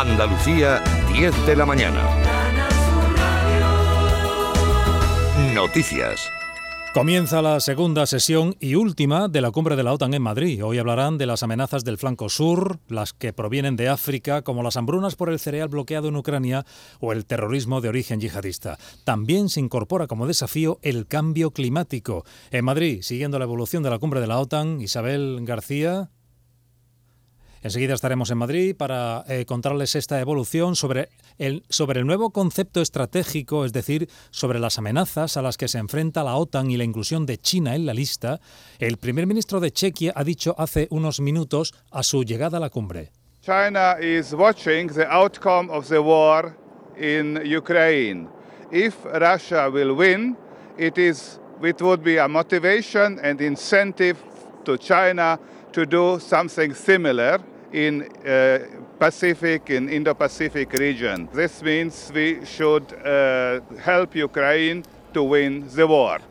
Andalucía, 10 de la mañana. Noticias. Comienza la segunda sesión y última de la cumbre de la OTAN en Madrid. Hoy hablarán de las amenazas del flanco sur, las que provienen de África, como las hambrunas por el cereal bloqueado en Ucrania o el terrorismo de origen yihadista. También se incorpora como desafío el cambio climático. En Madrid, siguiendo la evolución de la cumbre de la OTAN, Isabel García, Enseguida estaremos en Madrid para eh, contarles esta evolución sobre el, sobre el nuevo concepto estratégico, es decir, sobre las amenazas a las que se enfrenta la OTAN y la inclusión de China en la lista. El primer ministro de Chequia ha dicho hace unos minutos a su llegada a la cumbre. China is watching the outcome of the war in Ukraine. If Russia will win, it is it would be a motivation and incentive to China to do something similar in uh, Pacific in Indo-Pacific region. This means we should uh, help Ukraine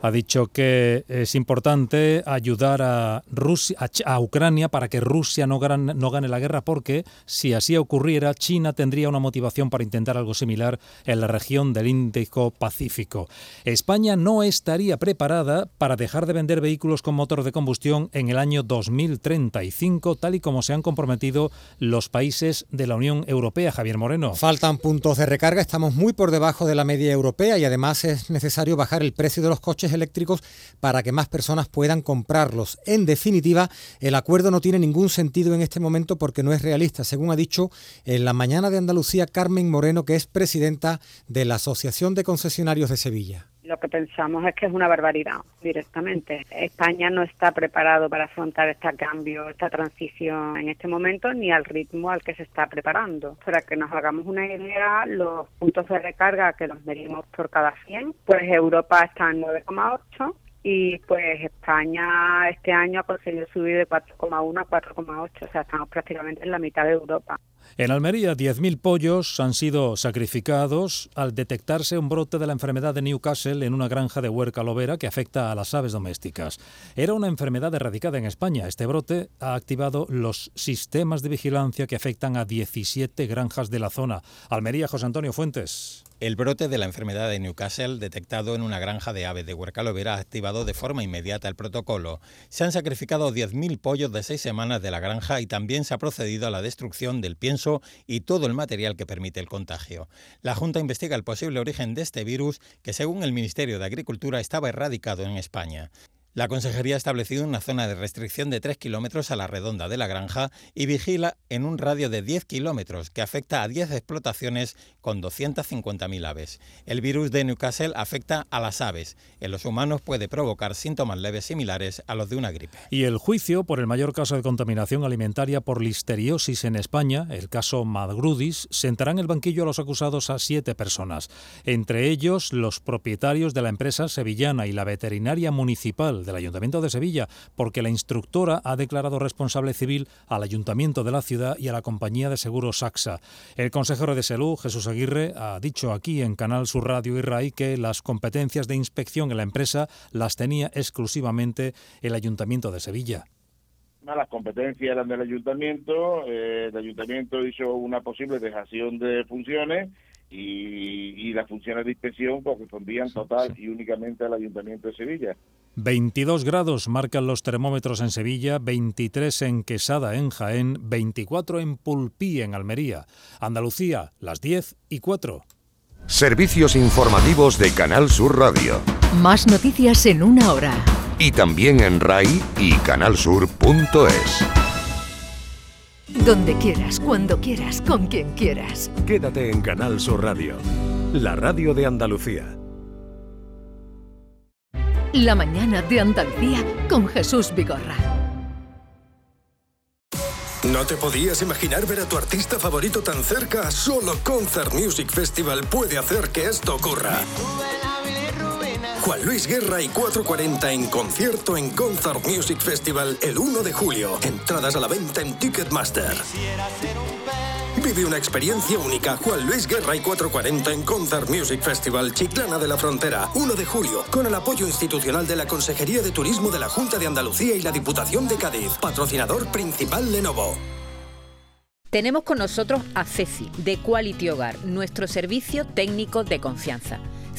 Ha dicho que es importante ayudar a, Rusia, a, Ucrania para que Rusia no gane, no gane la guerra porque si así ocurriera, China tendría una motivación para intentar algo similar en la región del Índico-Pacífico. España no estaría preparada para dejar de vender vehículos con motor de combustión en el año 2035, tal y como se han comprometido los países de la Unión Europea. Javier Moreno. Faltan puntos de recarga, estamos muy por debajo de la media europea y además es necesario bajar el precio de los coches eléctricos para que más personas puedan comprarlos. En definitiva, el acuerdo no tiene ningún sentido en este momento porque no es realista, según ha dicho en la mañana de Andalucía Carmen Moreno, que es presidenta de la Asociación de Concesionarios de Sevilla lo que pensamos es que es una barbaridad directamente. España no está preparado para afrontar este cambio, esta transición en este momento, ni al ritmo al que se está preparando. Para que nos hagamos una idea, los puntos de recarga que los medimos por cada 100, pues Europa está en 9,8 y pues España este año ha conseguido subir de 4,1 a 4,8, o sea, estamos prácticamente en la mitad de Europa. En Almería, 10.000 pollos han sido sacrificados al detectarse un brote de la enfermedad de Newcastle en una granja de Huerca Lovera que afecta a las aves domésticas. Era una enfermedad erradicada en España. Este brote ha activado los sistemas de vigilancia que afectan a 17 granjas de la zona. Almería, José Antonio Fuentes. El brote de la enfermedad de Newcastle, detectado en una granja de aves de Huercalovera, ha activado de forma inmediata el protocolo. Se han sacrificado 10.000 pollos de seis semanas de la granja y también se ha procedido a la destrucción del pienso y todo el material que permite el contagio. La Junta investiga el posible origen de este virus que, según el Ministerio de Agricultura, estaba erradicado en España. La Consejería ha establecido una zona de restricción de 3 kilómetros a la redonda de la granja y vigila en un radio de 10 kilómetros que afecta a 10 explotaciones con 250.000 aves. El virus de Newcastle afecta a las aves. En los humanos puede provocar síntomas leves similares a los de una gripe. Y el juicio por el mayor caso de contaminación alimentaria por listeriosis en España, el caso Madgrudis, sentará en el banquillo a los acusados a siete personas, entre ellos los propietarios de la empresa sevillana y la veterinaria municipal del Ayuntamiento de Sevilla, porque la instructora ha declarado responsable civil al Ayuntamiento de la ciudad y a la compañía de seguros Saxa. El consejero de Salud, Jesús Aguirre, ha dicho aquí en Canal Sur Radio y RAI que las competencias de inspección en la empresa las tenía exclusivamente el Ayuntamiento de Sevilla las competencias eran del ayuntamiento, eh, el ayuntamiento hizo una posible dejación de funciones y, las funciones de inspección correspondían total y únicamente al ayuntamiento de Sevilla. 22 grados marcan los termómetros en Sevilla, 23 en Quesada en Jaén, 24 en Pulpí en Almería. Andalucía, las 10 y 4. Servicios informativos de Canal Sur Radio. Más noticias en una hora. Y también en RAI y canalsur.es. Donde quieras, cuando quieras, con quien quieras. Quédate en Canal Sur Radio, la radio de Andalucía. La mañana de Andalucía con Jesús Vigorra. ¿No te podías imaginar ver a tu artista favorito tan cerca? Solo Concert Music Festival puede hacer que esto ocurra. Juan Luis Guerra y 440 en concierto en Concert Music Festival el 1 de julio. Entradas a la venta en Ticketmaster. Vive una experiencia única. Juan Luis Guerra y 440 en Concert Music Festival Chiclana de la Frontera, 1 de julio, con el apoyo institucional de la Consejería de Turismo de la Junta de Andalucía y la Diputación de Cádiz. Patrocinador principal Lenovo. Tenemos con nosotros a Ceci, de Quality Hogar, nuestro servicio técnico de confianza.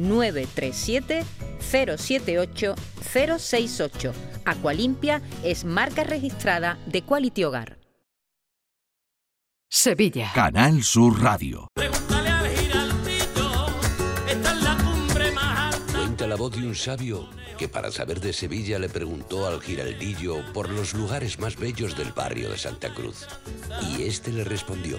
937 078 068. Aqualimpia es marca registrada de Quality Hogar. Sevilla. Canal Sur Radio. Cuenta la voz de un sabio que para saber de Sevilla le preguntó al giraldillo por los lugares más bellos del barrio de Santa Cruz. Y este le respondió.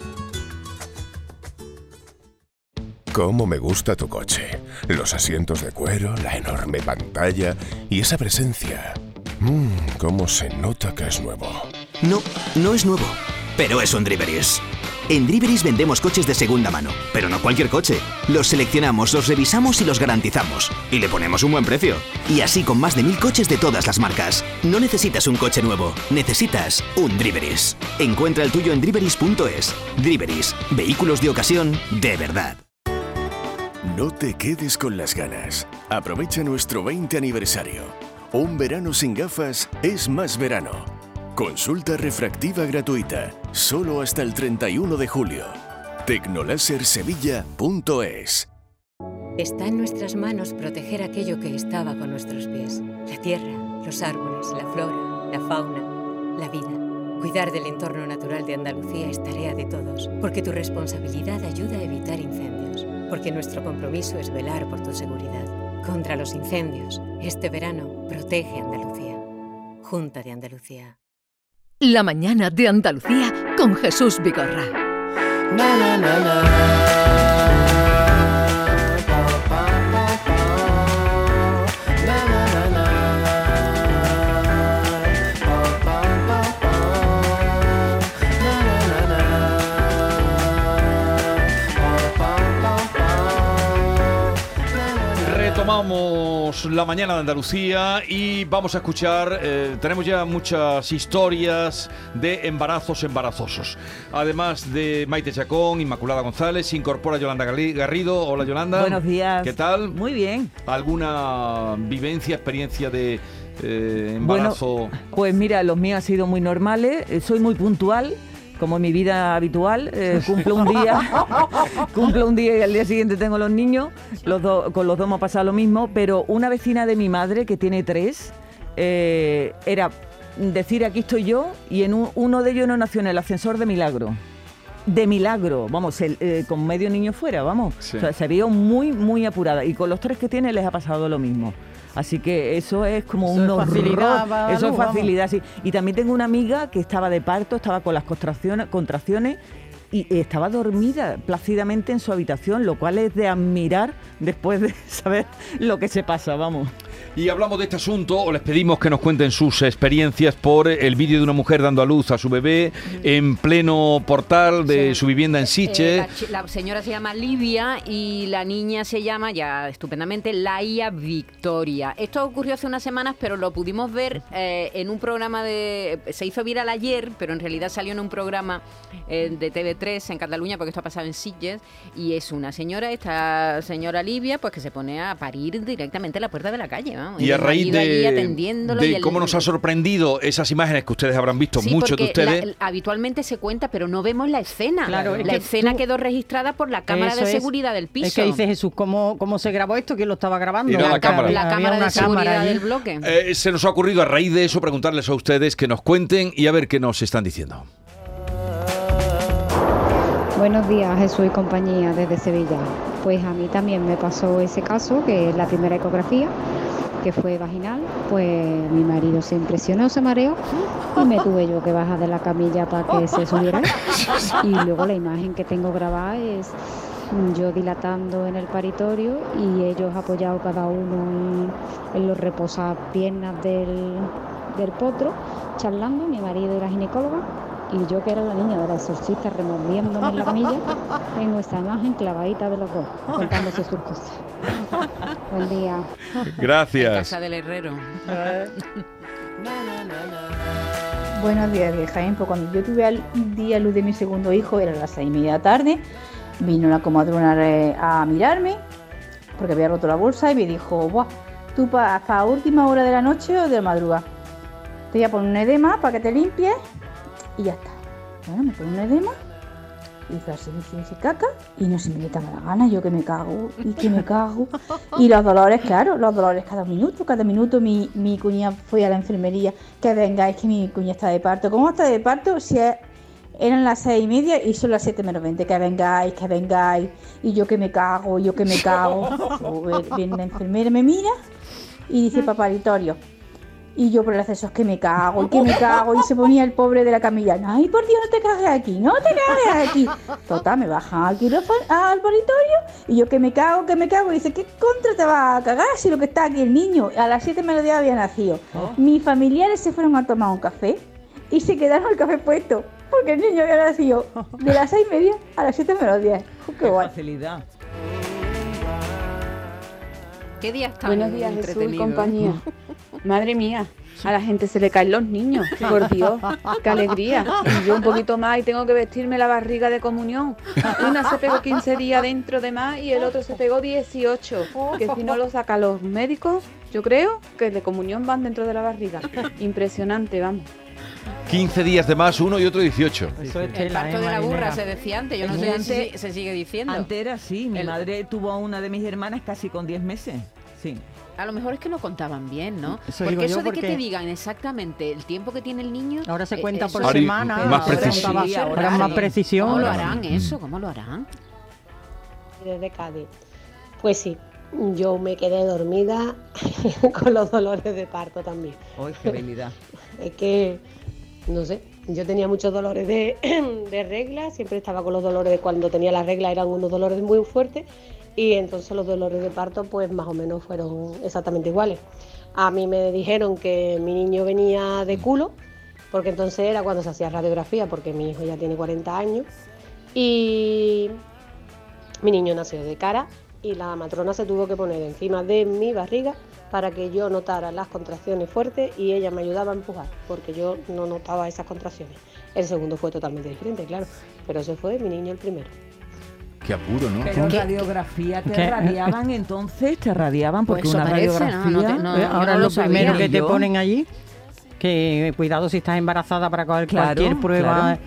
¿Cómo me gusta tu coche? Los asientos de cuero, la enorme pantalla y esa presencia. Mmm, cómo se nota que es nuevo. No, no es nuevo, pero es un Driveris. En Driveris vendemos coches de segunda mano, pero no cualquier coche. Los seleccionamos, los revisamos y los garantizamos. Y le ponemos un buen precio. Y así con más de mil coches de todas las marcas. No necesitas un coche nuevo, necesitas un Driveris. Encuentra el tuyo en driveris.es. Driveris, vehículos de ocasión de verdad. No te quedes con las ganas. Aprovecha nuestro 20 aniversario. Un verano sin gafas es más verano. Consulta refractiva gratuita, solo hasta el 31 de julio. Tecnolasersevilla.es Está en nuestras manos proteger aquello que estaba con nuestros pies. La tierra, los árboles, la flora, la fauna, la vida. Cuidar del entorno natural de Andalucía es tarea de todos, porque tu responsabilidad ayuda a evitar incendios, porque nuestro compromiso es velar por tu seguridad. Contra los incendios, este verano protege Andalucía. Junta de Andalucía. La mañana de Andalucía con Jesús Vigorra. Retomamos la mañana de Andalucía y vamos a escuchar, eh, tenemos ya muchas historias de embarazos embarazosos. Además de Maite Chacón, Inmaculada González, se incorpora Yolanda Garrido. Hola Yolanda. Buenos días. ¿Qué tal? Muy bien. ¿Alguna vivencia, experiencia de eh, embarazo? Pues mira, los míos han sido muy normales. eh, Soy muy puntual. Como en mi vida habitual, eh, cumplo un día, cumplo un día y al día siguiente tengo los niños. Los dos- con los dos me ha pasado lo mismo, pero una vecina de mi madre que tiene tres, eh, era decir aquí estoy yo y en un- uno de ellos no nació en el ascensor de milagro. De milagro, vamos, el- eh, con medio niño fuera, vamos. Sí. O sea, se vio muy, muy apurada. Y con los tres que tiene les ha pasado lo mismo. Así que eso es como Eso un horror. facilidad Eso es facilidad, sí. Y también tengo una amiga que estaba de parto, estaba con las contracciones, contracciones y estaba dormida plácidamente en su habitación, lo cual es de admirar después de saber lo que se pasa, vamos. Y hablamos de este asunto, o les pedimos que nos cuenten sus experiencias por el vídeo de una mujer dando a luz a su bebé en pleno portal de su vivienda en Siche. Eh, la, la, señora se llama Livia y la niña se llama, ya estupendamente, Laia Victoria. Esto ocurrió hace unas semanas, pero lo pudimos ver eh, en un programa de... Se hizo viral ayer, pero en realidad salió en un programa eh, de TV3 en Cataluña, porque esto ha pasado en Sitges, y es una señora, esta señora Livia, pues que se pone a parir directamente en la puerta de la calle. Y a raíz de, cómo nos ha sorprendido esas imágenes que ustedes habrán visto, muchos de ustedes. habitualmente se cuenta, pero no vemos la escena. Claro, la escena quedó registrada por la cámara de seguridad del piso. Es que dice Jesús, ¿cómo, ¿cómo se grabó esto? ¿Quién lo estaba grabando? La, la, cámara. La cámara de seguridad del bloque. Eh, se nos ha ocurrido a raíz de eso preguntarles a ustedes que nos cuenten y a ver qué nos están diciendo. Buenos días, Jesús y compañía desde Sevilla. Pues a mí también me pasó ese caso, que es la primera ecografía que fue vaginal, pues mi marido se impresionó, se mareó y me tuve yo que bajar de la camilla para que se subiera. Y luego la imagen que tengo grabada es yo dilatando en el paritorio y ellos apoyados cada uno en, los reposapiernas del, del potro, charlando, mi marido y la ginecóloga, y yo que era la niña de la exorcista removiéndome en la camilla, tengo esta imagen clavadita de los dos, contándose sus cosas. Buen día. Gracias. casa del herrero. Buenos días, de Jaén. Pues cuando yo tuve el día luz de mi segundo hijo, era las seis y media de la tarde, vino la comadrona a mirarme, porque había roto la bolsa, y me dijo, Buah, ¿tú hasta última hora de la noche o de la madrugada? Te voy a poner un edema para que te limpies y ya está. Bueno, me pongo un edema y se me dice caca y no se me quita la gana, yo que me cago y que me cago. Y los dolores, claro, los dolores cada minuto, cada minuto mi, mi cuña fue a la enfermería, que venga, es que mi cuña está de parto. ¿Cómo está de parto? Si eran las seis y media y son las siete menos veinte, que vengáis, que vengáis, y yo que me cago, yo que me cago. Viene la enfermera, me mira y dice, paparitorio, y yo por el acceso es que me cago, y que me cago, y se ponía el pobre de la camilla, ay por Dios, no te cagues aquí, no te cagues aquí. Total, me bajan al al paritorio, y yo que me cago, que me cago, y dice, ¿qué contra te va a cagar si lo que está aquí el niño? A las 7 menos 10 había nacido. Oh. Mis familiares se fueron a tomar un café y se quedaron el café puesto, porque el niño había nacido de las 6 y media a las 7 menos 10. Qué, guay. facilidad. ¿Qué día está Buenos días, Jesús y compañía. Madre mía, a la gente se le caen los niños. Por Dios, qué alegría. Y yo un poquito más y tengo que vestirme la barriga de comunión. Una se pegó 15 días dentro de más y el otro se pegó 18. Que si no lo sacan los médicos, yo creo que de comunión van dentro de la barriga. Impresionante, vamos. 15 días de más, uno y otro 18. Eso es el parto de la burra se decía antes, yo no sé si se sigue diciendo. Antes era así, mi madre tuvo a una de mis hermanas casi con 10 meses. Sí. A lo mejor es que lo contaban bien, ¿no? porque eso de que te digan exactamente el tiempo que tiene el niño. Ahora se cuenta por semana. Más precisión. Ahora, más precisión. ¿Cómo lo harán eso? ¿Cómo lo harán? Desde Cádiz. Pues sí, yo me quedé dormida con los dolores de parto también. ¡Ay, qué habilidad! es que, no sé, yo tenía muchos dolores de, regla, siempre estaba con los dolores de cuando tenía la regla, eran unos dolores muy fuertes y entonces los dolores de parto pues más o menos fueron exactamente iguales. A mí me dijeron que mi niño venía de culo, porque entonces era cuando se hacía radiografía, porque mi hijo ya tiene 40 años, y mi niño nació de cara y la matrona se tuvo que poner encima de mi barriga para que yo notara las contracciones fuertes y ella me ayudaba a empujar, porque yo no notaba esas contracciones. El segundo fue totalmente diferente, claro, pero ese fue mi niño el primero. Qué apuro, ¿no? Pero radiografía te radiaban entonces, te radiaban porque pues una radiografía. Eh, ahora lo, primero que te ponen allí, que cuidado si estás embarazada para cualquier prueba.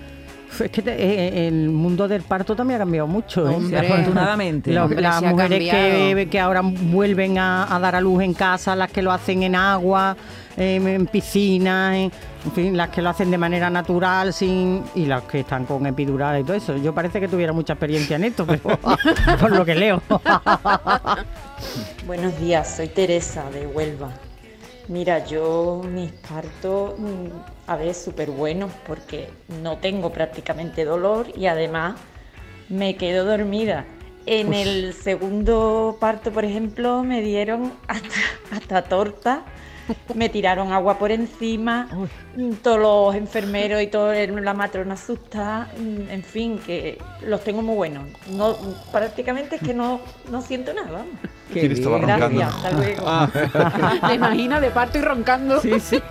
Es que eh, eh, el mundo del parto también ha cambiado mucho. afortunadamente. las mujeres que, que, ahora vuelven a, dar a luz en casa, las que lo hacen en agua, en piscina, en, fin, las que lo hacen de manera natural sin y las que están con epidural y todo eso. Yo parece que tuviera mucha experiencia en esto, pero por lo que leo. Buenos días, soy Teresa de Huelva. Mira, yo mis partos, mm, a ver, súper buenos porque no tengo prácticamente dolor y además me quedo dormida En Uf. el segundo parto, por ejemplo, me dieron hasta, hasta torta, me tiraron agua por encima, todos los enfermeros y toda la matrona asustada, mm, en fin, que los tengo muy buenos. No, prácticamente es que no, no siento nada. vamos. ¿Quién estaba roncando? Gracias, hasta luego. Ah. ¿Te imaginas de parto y roncando? Sí, sí.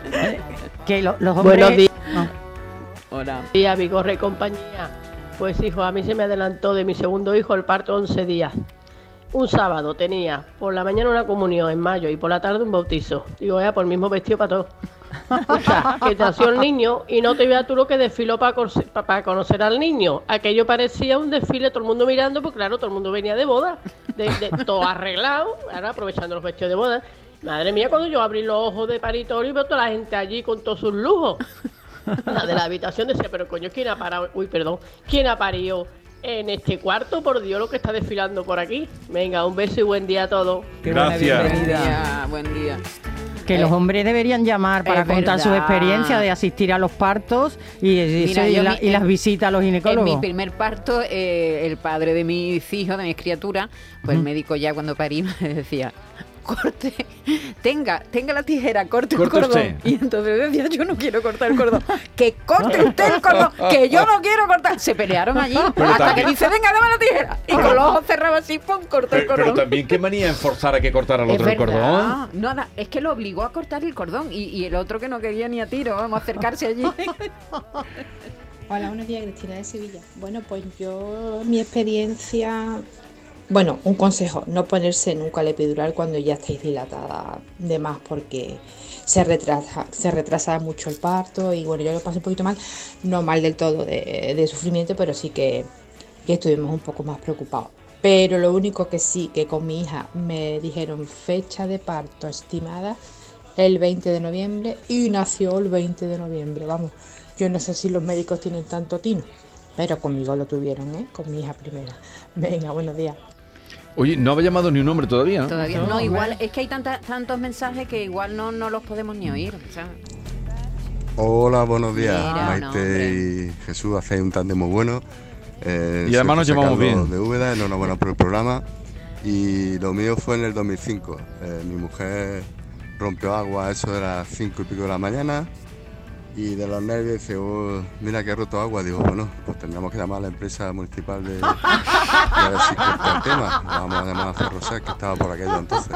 que lo- los hombres... Buenos días. Ah. Hola. Día, Vigorre y compañía. Pues hijo, a mí se me adelantó de mi segundo hijo el parto 11 días. Un sábado tenía por la mañana una comunión en mayo y por la tarde un bautizo. Digo, ya, por el mismo vestido para todos. Escucha, que te nació el niño y no te veas tú lo que desfiló para conocer al niño. Aquello parecía un desfile, todo el mundo mirando, porque claro, todo el mundo venía de boda, de, de- todo arreglado, ahora aprovechando los vestidos de boda. Madre mía, cuando yo abrí los ojos de paritorio y veo toda la gente allí con todos sus lujos. La de la habitación decía, pero coño, ¿quién ha parado? Uy, perdón, ¿quién ha parido en este cuarto? Por Dios, lo que está desfilando por aquí. Venga, un beso y buen día a todos. Qué buena Gracias. Buen bienvenida. día, buen día. Que los hombres deberían llamar para contar su verdad. experiencia de asistir a los partos y, y Mira, eso, y yo la- mi- y las en- visitas a los En ginecólogos. mi primer parto, eh, el padre de mis hijos, de mis criaturas, pues el médico ya cuando parí me decía, corte, tenga, tenga la tijera, corte Corte el cordón. usted. Y entonces decía, yo no quiero cortar el cordón. que corte usted el cordón, que yo no quiero cortar. Se pelearon allí Pero hasta también- que dice, venga, dame la tijera. Y con los ojos cerrados así, pum, cortó el Pero, pero cordón. también qué manía en forzar a que cortara al otro el cordón. Nada, es que lo obligó a cortar el cordón y, y el otro que no quería ni a tiro, vamos a acercarse allí. Hola, buenos días, Cristina de Sevilla. Bueno, pues yo, mi experiencia, bueno, un consejo, no ponerse nunca el epidural cuando ya estáis dilatada de más porque se retrasa, se retrasa mucho el parto y bueno, yo lo pasé un poquito mal, no mal del todo de, sufrimiento, pero sí que, que estuvimos un poco más preocupados. Pero lo único que sí, que con mi hija me dijeron fecha de parto estimada el 20 de noviembre y nació el 20 de noviembre, vamos. Yo no sé si los médicos tienen tanto tino, pero conmigo lo tuvieron, ¿eh? Con mi hija primera. Venga, buenos días. Oye, no había llamado ni un hombre todavía, ¿no? Todavía no, igual, es que hay tanta- tantos mensajes que igual no, no los podemos ni oír. Hola, buenos días. Mira, Maite no, y Jesús hacéis un tándem muy bueno. Eh, Y además nos llevamos bien. De Úbeda, enhorabuena por el programa. Y lo mío fue en el 2005. Eh, mi mujer rompió agua a eso de las 5 y pico de la mañana. Y de los nervios dice, "Oh, mira que roto agua. Digo, bueno, pues tendríamos que llamar a la empresa municipal de, a ver si corta el tema. Vamos a llamar a Ferrosec, que estaba por aquello entonces.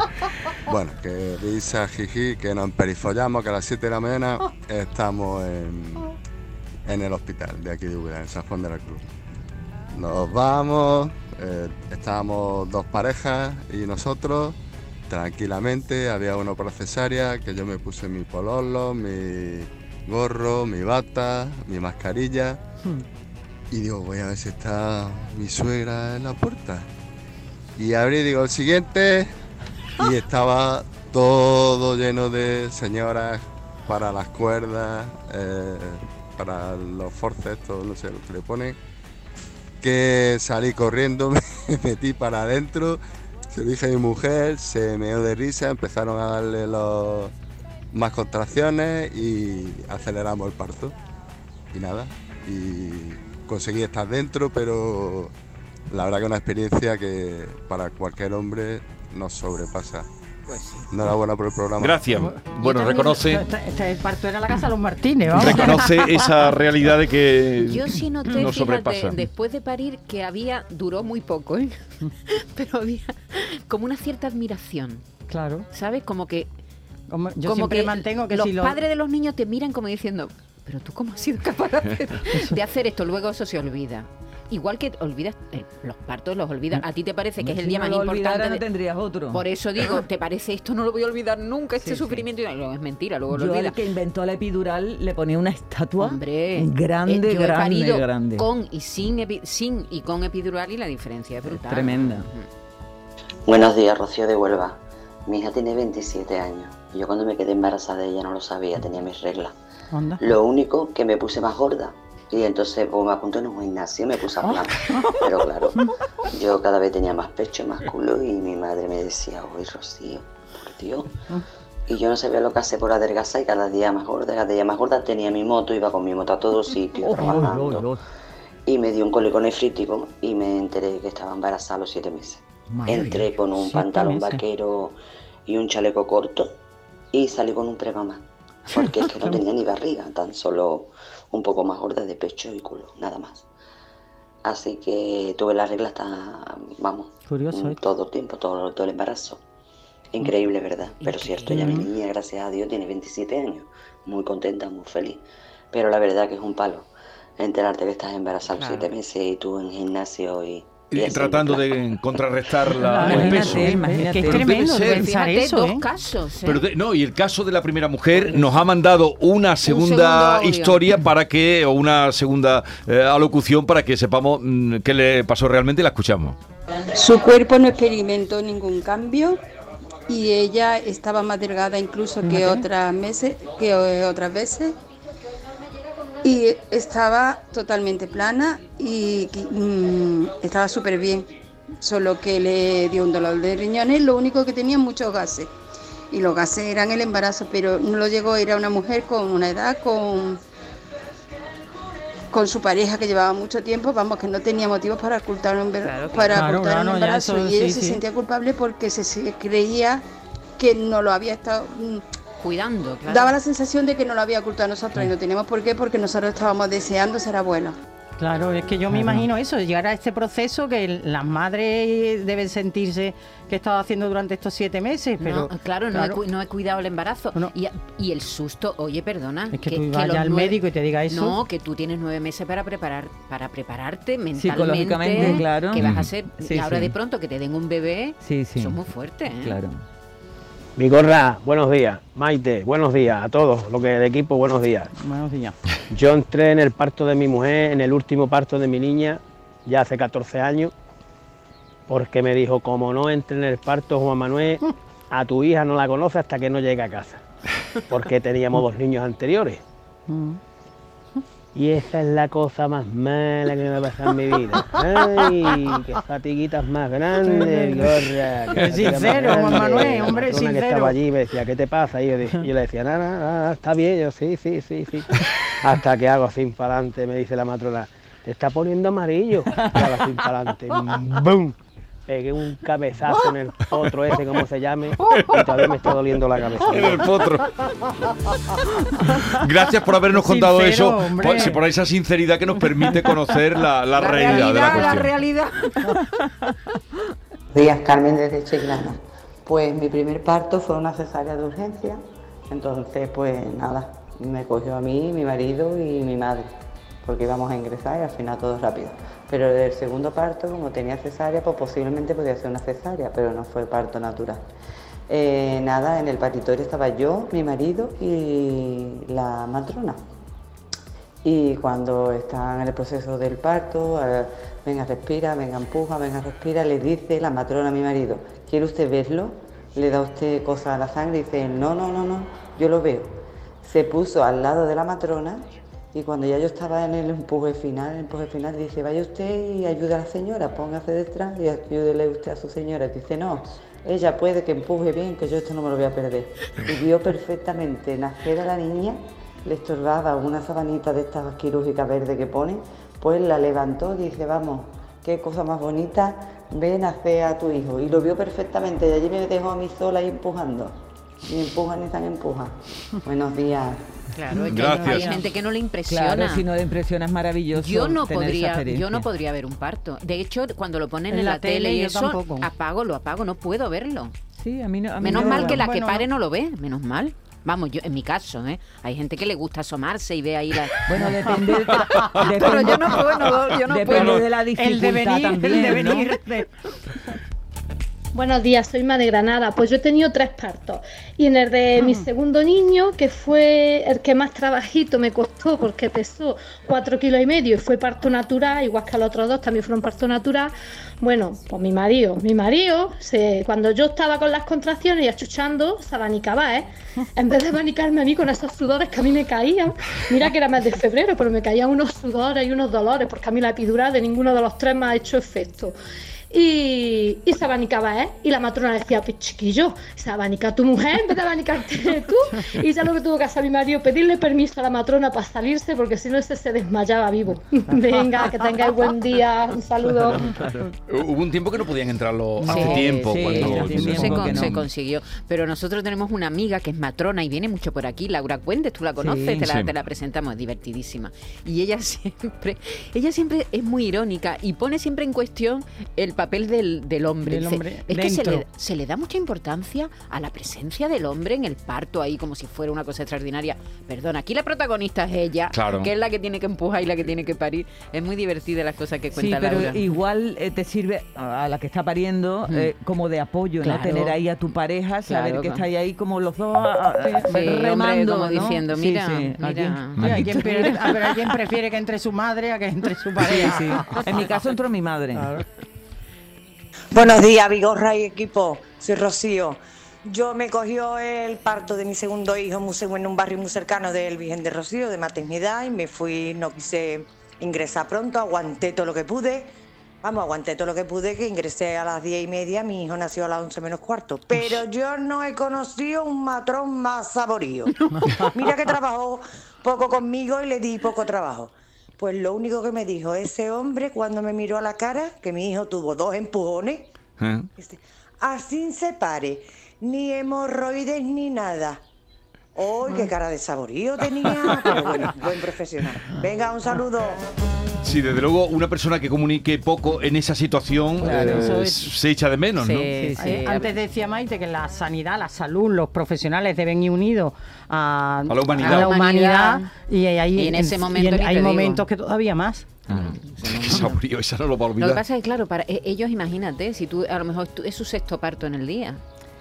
Bueno, que risa, jiji, que nos emperifollamos, que a las 7 de la mañana estamos en, en el hospital de aquí de Úbeda, en San Juan de la Cruz. Nos vamos, eh, estábamos dos parejas y nosotros, tranquilamente, había uno para cesárea, que yo me puse mi pololo, mi gorro, mi bata, mi mascarilla. Y digo, voy a ver si está mi suegra en la puerta. Y abrí, digo, el siguiente. Y estaba todo lleno de señoras para las cuerdas, eh, para los forces, todo, no sé lo que le ponen. Que salí corriendo, me metí para adentro, se lo dije a mi mujer, se meó de risa, empezaron a darle los, más contracciones y aceleramos el parto. Y nada, y conseguí estar dentro, pero la verdad que es una experiencia que para cualquier hombre nos sobrepasa. Enhorabuena por el programa. Gracias. Bueno, reconoce, Este, este parto era la casa de los Martínez, vamos. reconoce esa realidad de que Yo sí noté, fíjate, sobrepasa. después de parir, que había, duró muy poco, ¿eh? pero había como una cierta admiración. Claro. ¿Sabes? Como que. Como, yo siempre mantengo que los si lo- padres de los niños te miran como diciendo, pero tú cómo has sido capaz de hacer, de hacer esto, luego eso se olvida. Igual que olvidas, eh, los partos los olvidas. A ti te parece que es el Si día no más lo importante. olvidara, no de- tendrías otro. Por eso digo, ¿te parece esto? No lo voy a olvidar nunca, este Sí, sufrimiento. Es mentira, luego lo olvidas. al que inventó la epidural le ponía una estatua Hombre, grande, eh, grande, grande. Con y sin, epi- sin y con epidural y la diferencia es brutal. Tremenda. Buenos días, Rocío de Huelva. Mi hija tiene 27 años. Y Yo cuando me quedé embarazada de ella no lo sabía, tenía mis reglas. Lo único que me puse más gorda. Y entonces pues, me apunté en un gimnasio y me puse a plan. Pero claro, yo cada vez tenía más pecho, más culo y mi madre me decía, uy Rocío, por Dios. Y yo no sabía lo que hacer por adelgazar y cada día más gorda, cada día más gorda. Tenía mi moto, iba con mi moto a todos sitios trabajando. y me dio un cólico nefrítico y me enteré que estaba embarazada a los siete meses. Madre Entré con un pantalón meses. vaquero y un chaleco corto y salí con un premamá. Porque es que no tenía ni barriga, tan solo un poco más gorda de pecho y culo, nada más. Así que tuve la regla hasta, vamos, Curioso, mm, ¿eh? todo el tiempo, todo, todo el embarazo. Increíble, ¿verdad? Pero cierto, ya mi niña, gracias a Dios, tiene 27 años. Muy contenta, muy feliz. Pero la verdad que es un palo enterarte que estás embarazada a los meses y tú en gimnasio y... Y tratando de contrarrestar la, el peso. imagínate. Que es tremendo ser- pensar Fíjate, eso, dos ¿eh? casos. ¿eh? Pero de- no, y el caso de la primera mujer nos ha mandado una segunda historia para que, o una segunda eh, alocución para que sepamos mm, qué le pasó realmente y la escuchamos. Su cuerpo no experimentó ningún cambio y ella estaba más delgada incluso que otras meses, que eh, otras veces y estaba totalmente plana y mm, estaba súper bien, solo que le dio un dolor de riñones, lo único que tenía muchos gases. Y los gases eran el embarazo, pero no lo llegó, era una mujer con una edad, con con su pareja que llevaba mucho tiempo, vamos, que no tenía motivos para ocultar un, ver- para Claro, ocultar claro, un embarazo. eso y ella sí, se sí. sentía culpable porque se, se creía que no lo había estado mm, Cuidando, claro. daba la sensación de que no lo había ocultado a nosotros y no teníamos por qué porque nosotros estábamos deseando ser abuelos. Claro, es que yo me imagino eso, llegar a este proceso que las madres deben sentirse que he estado haciendo durante estos siete meses, pero no, claro, No, he, cu- no he cuidado el embarazo. Y, y el susto, oye, perdona. Es que tú vayas los al nueve- médico y te diga eso. No, que tú tienes nueve meses para preparar, para prepararte mentalmente. Psicológicamente, claro. Que vas a ser, Sí, ahora sí. de pronto que te den un bebé, Sí, sí. eso es muy fuerte. ¿eh? Claro. Mi gorra, buenos días. Maite, buenos días a todos. Lo que de equipo, buenos días. Buenos días. Yo entré en el parto de mi mujer, en el último parto de mi niña, ya hace 14 años, porque me dijo, como no entre en el parto, Juan Manuel, a tu hija no la conoce hasta que no llegue a casa. Porque teníamos dos niños anteriores. Y esa es la cosa más mala que me ha pasado en mi vida. ¡Ay! ¡Qué fatiguitas más grandes, gorra! sincero, Juan! Manuel, hombre, matrona que sincero. estaba allí me decía, ¿qué te pasa? Y yo, le decía, nada, nada, nada, está bien. Yo, sí, sí, sí, sí. Hasta que hago así para adelante, me dice la matrona, te está poniendo amarillo. Y hago así para adelante. ¡Bum! Pegué un cabezazo en el potro ese, como se llame, y todavía me está doliendo la cabeza. En el potro. Gracias por habernos contado eso, por, sí, por esa sinceridad que nos permite conocer la, la realidad, de la cuestión. realidad. días, Carmen desde Chiclana. Pues mi primer parto fue una cesárea de urgencia, entonces pues nada, me cogió a mí, mi marido y mi madre, porque íbamos a ingresar y al final todo rápido. Pero el segundo parto, como tenía cesárea, pues posiblemente podía ser una cesárea, pero no fue parto natural. Eh, nada, en el paritorio estaba yo, mi marido y la matrona. Y cuando están en el proceso del parto, eh, venga, respira, venga, empuja, venga, respira, le dice la matrona a mi marido, ¿quiere usted verlo? Le da usted cosas a la sangre y dice, no, no, no, no, yo lo veo. Se puso al lado de la matrona y cuando ya yo estaba en el empuje final, el empuje final, dice, vaya usted y ayude a la señora, póngase detrás y ayúdele usted a su señora. Dice, no, ella puede que empuje bien, que yo esto no me lo voy a perder. Y vio perfectamente nacer a la niña, le estorbaba una sabanita de estas quirúrgicas verdes que ponen, pues la levantó, dice, vamos, qué cosa más bonita, ven a hacer a tu hijo. Y lo vio perfectamente, y allí me dejó a mí sola ahí empujando. Ni empuja ni tan empuja. Buenos días. Claro, es que hay gente que no le impresiona. Claro, si no le impresiona es maravilloso. Yo no tener esa podría, yo no podría ver un parto. De hecho, cuando lo ponen en, En la, la tele, tele y yo eso, tampoco. apago, lo apago, no puedo verlo. Sí, a mí no. a mí menos no- mal que la que bueno, pare no lo ve, menos mal. Vamos, yo en mi caso, ¿eh? Hay gente que le gusta asomarse y ve ahí la. Bueno, depende. Pero yo no puedo, no, yo no Depende puedo. de la dificultad también, ¿no? Buenos días, soy Ma de Granada. Pues yo he tenido tres partos. Y en el de mi segundo niño, que fue el que más trabajito me costó porque pesó cuatro kilos y medio y fue parto natural, igual que los otros dos también fueron parto natural. Bueno, pues mi marido, mi marido, se, cuando yo estaba con las contracciones y achuchando, se abanicaba, ¿eh? En vez de abanicarme a mí con esos sudores que a mí me caían, mira que era mes de febrero, pero me caían unos sudores y unos dolores, porque a mí la epidural de ninguno de los tres me ha hecho efecto. Y, y se abanicaba él. Y la matrona decía, pues chiquillo, se abanica tu mujer en vez de abanicarte tú. Y ya lo que tuvo que hacer mi marido, pedirle permiso a la matrona para salirse, porque si no ese se desmayaba vivo. Venga, que tengáis buen día, un saludo. Hubo un tiempo que no podían entrarlo Sí, hace tiempo. sí, cuando, hace tiempo se, con- se consiguió. Pero nosotros tenemos una amiga que es matrona y viene mucho por aquí, Laura Cuendes, tú la conoces, Sí. te, la, Sí. te la presentamos, es divertidísima. Y ella siempre, ella siempre es muy irónica y pone siempre en cuestión el papel del, del hombre. Del Dice, hombre es que se le, se le da mucha importancia a la presencia del hombre en el parto ahí como si fuera una cosa extraordinaria. Perdón, aquí la protagonista es ella, Claro. que es la que tiene que empujar y la que tiene que parir. Es muy divertida las cosas que Sí, cuenta pero Laura. igual eh, te sirve a la que está pariendo eh, como de apoyo, Claro. ¿no? Tener ahí a tu pareja, saber Claro, que estáis ahí como los dos ah, ah, Sí, hombre, remando, como ¿no? diciendo, Sí, mira, sí, mira. Sí, hay quien prefiere, a quien prefiere que entre su madre a que entre su Sí, pareja. sí. En mi caso entró mi madre. Buenos días, Vigorra y equipo. Soy Rocío. Yo me cogió el parto de mi segundo hijo en un barrio muy cercano del Virgen de Rocío, de maternidad, y me fui, no quise ingresar pronto, aguanté todo lo que pude. Vamos, aguanté todo lo que pude, que ingresé a las diez y media, mi hijo nació a las once menos cuarto. Pero yo no he conocido un matrón más saborío. Mira que trabajó poco conmigo y le di poco trabajo. Pues lo único que me dijo ese hombre cuando me miró a la cara, que mi hijo tuvo dos empujones, ¿Eh? así se pare, ni hemorroides ni nada. ¡Uy, qué cara de saborío tenía! Pero bueno, buen profesional. Venga, un saludo. Sí, desde luego, una persona que comunique poco en esa situación Claro, eh, es- se echa de menos, ¿no? Eh, Antes decía Maite que la sanidad, la salud, los profesionales deben ir unidos a, A la humanidad. a la humanidad, humanidad. y ahí Y en ese momento hay digo. momentos que todavía más. Qué saborío, esa no lo va a Lo olvidar. que pasa es que, claro, para e- ellos, imagínate, si tú, a lo mejor tú- es su sexto parto en el día.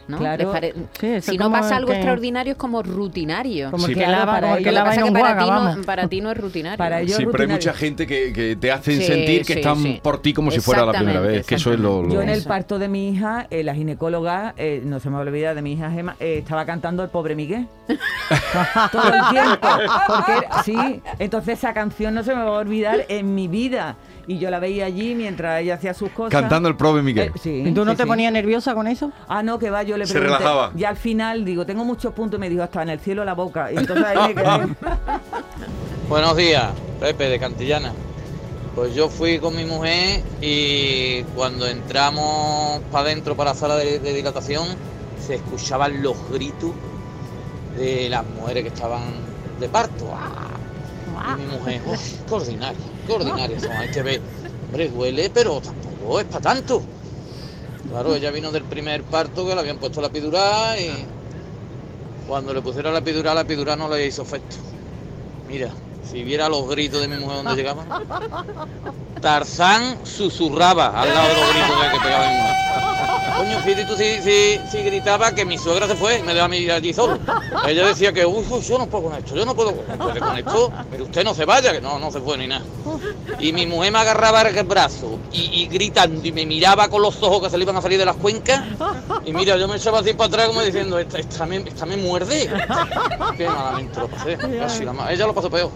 ¿No? Claro. Pare- Sí, si no pasa algo que- extraordinario es como rutinario. Como Sí, que lava, para que pasa para juega, ti, no, para ti no es rutinario. Para ellos Sí, pero hay rutinario. mucha gente que, que te hacen Sí, sentir que sí, están sí. por ti como si fuera la primera vez, que eso es lo... lo- Yo en el parto de mi hija, eh, la ginecóloga, eh, no se me va a olvidar de mi hija Gemma, eh, estaba cantando el pobre Miguel. Todo el tiempo. Porque sí, entonces esa canción no se me va a olvidar en mi vida. Y yo la veía allí mientras ella hacía sus cosas. Cantando el Prove Miguel. Eh, sí, ¿Y tú no sí, te sí. ponías nerviosa con eso? Ah, no, que va, yo le Se relajaba. Y al final digo, tengo muchos puntos y me dijo, hasta en el cielo la boca. Y entonces ahí me quedé. Buenos días, Pepe de Cantillana. Pues yo fui con mi mujer y cuando entramos para adentro, para la sala de, de dilatación, se escuchaban los gritos de las mujeres que estaban de parto. ¡Ah! Y mi mujer, "Uf, qué ordinaria, qué ordinaria son, hay que ver. Hombre, duele, pero tampoco es para tanto. Claro, ella vino del primer parto que le habían puesto la epidural y cuando le pusieron la epidural, la epidural no le hizo efecto. Mira, si viera los gritos de mi mujer donde llegaban. Tarzán susurraba al lado de los gritos que pegaba mi mujer. Coño, tú si, si, si gritaba que mi suegra se fue me dejó a mí allí solo. Ella decía que, uy, uy, yo no puedo con esto, yo no puedo con esto, pero usted no se vaya, que no, no se fue ni nada. Y mi mujer me agarraba el brazo y, y gritando y me miraba con los ojos que se le iban a salir de las cuencas. Y mira, yo me echaba así para atrás como diciendo, esta, esta, me, esta me muerde. Qué malamente lo pasé. Ella lo pasó peor.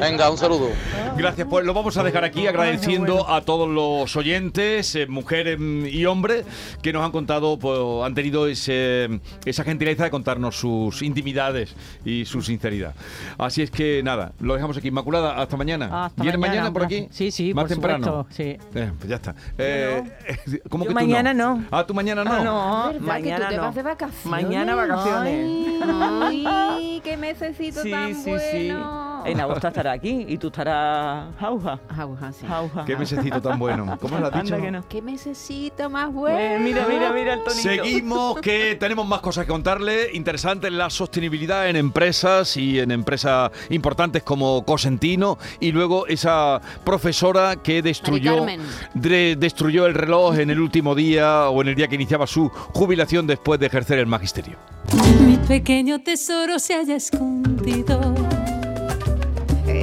Venga, un saludo. Gracias, pues lo vamos a dejar aquí agradeciendo a todos los oyentes, eh, mujeres y hombres, que nos han contado, pues, han tenido ese- esa gentileza de contarnos sus intimidades y su sinceridad. Así es que nada, lo dejamos aquí. Inmaculada, hasta mañana. Hasta ¿Vienes mañana, mañana, por aquí? Sí, sí, Más por temprano. supuesto, sí. Eh, pues ya está. Eh, ¿Cómo Yo que tú mañana no. Ah, tú mañana no. Ah, no, ¿Verdad mañana que tú te no. vas de vacaciones? Mañana vacaciones. Ay, ay, qué mesecito Sí, tan sí, bueno. sí. En agosto estará aquí y tú estarás jauja. Jauja, sí. Jauja. Qué mesecito tan bueno. ¿Cómo lo has dicho? Que no. Qué mesecito más bueno. Eh, mira, mira, mira el tonito. Seguimos, que tenemos más cosas que contarle. Interesante la sostenibilidad en empresas y en empresas importantes como Cosentino. Y luego esa profesora que destruyó, de- destruyó el reloj en el último día o en el día que iniciaba su jubilación después de ejercer el magisterio. Mi pequeño tesoro se haya escondido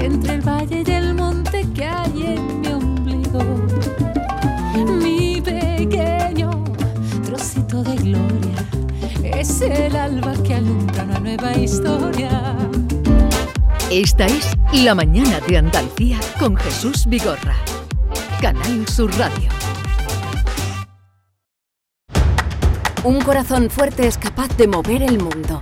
entre el valle y el monte que hay en mi ombligo. Mi pequeño trocito de gloria es el alba que alumbra una nueva historia. Esta es La Mañana de Andalucía con Jesús Vigorra. Canal Sur Radio. Un corazón fuerte es capaz de mover el mundo.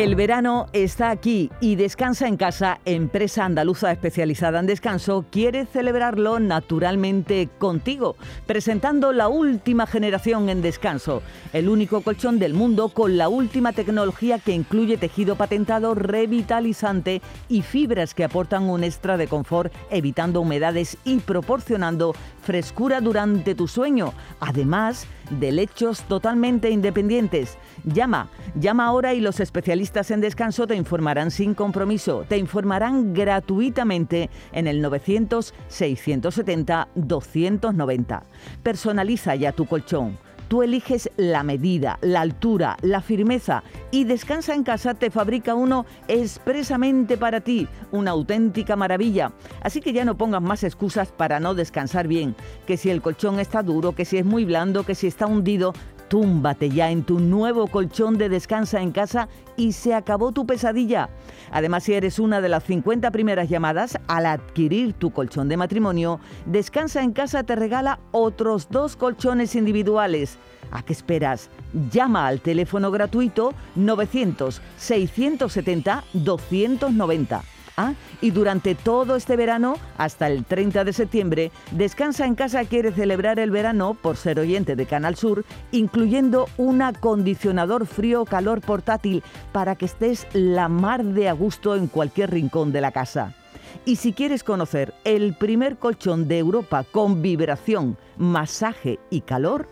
El verano está aquí y Descansa en Casa, empresa andaluza especializada en descanso, quiere celebrarlo naturalmente contigo, presentando la última generación en descanso, el único colchón del mundo con la última tecnología que incluye tejido patentado revitalizante y fibras que aportan un extra de confort, evitando humedades y proporcionando frescura durante tu sueño, además de lechos totalmente independientes. Llama, llama ahora y los especialistas en descanso te informarán sin compromiso, te informarán gratuitamente en el 900-670-290. Personaliza ya tu colchón. Tú eliges la medida, la altura, la firmeza y Descansa en casa te fabrica uno expresamente para ti, una auténtica maravilla. Así que ya no pongas más excusas para no descansar bien, que si el colchón está duro, que si es muy blando, que si está hundido, túmbate ya en tu nuevo colchón de descansa en casa y se acabó tu pesadilla. Además, si eres una de las 50 primeras llamadas, al adquirir tu colchón de matrimonio, Descansa en casa te regala otros dos colchones individuales. ¿A qué esperas? Llama al teléfono gratuito 900-670-290. Y durante todo este verano, hasta el 30 de septiembre, Descansa en Casa quiere celebrar el verano por ser oyente de Canal Sur, incluyendo un acondicionador frío-calor portátil para que estés la mar de a gusto en cualquier rincón de la casa. Y si quieres conocer el primer colchón de Europa con vibración, masaje y calor,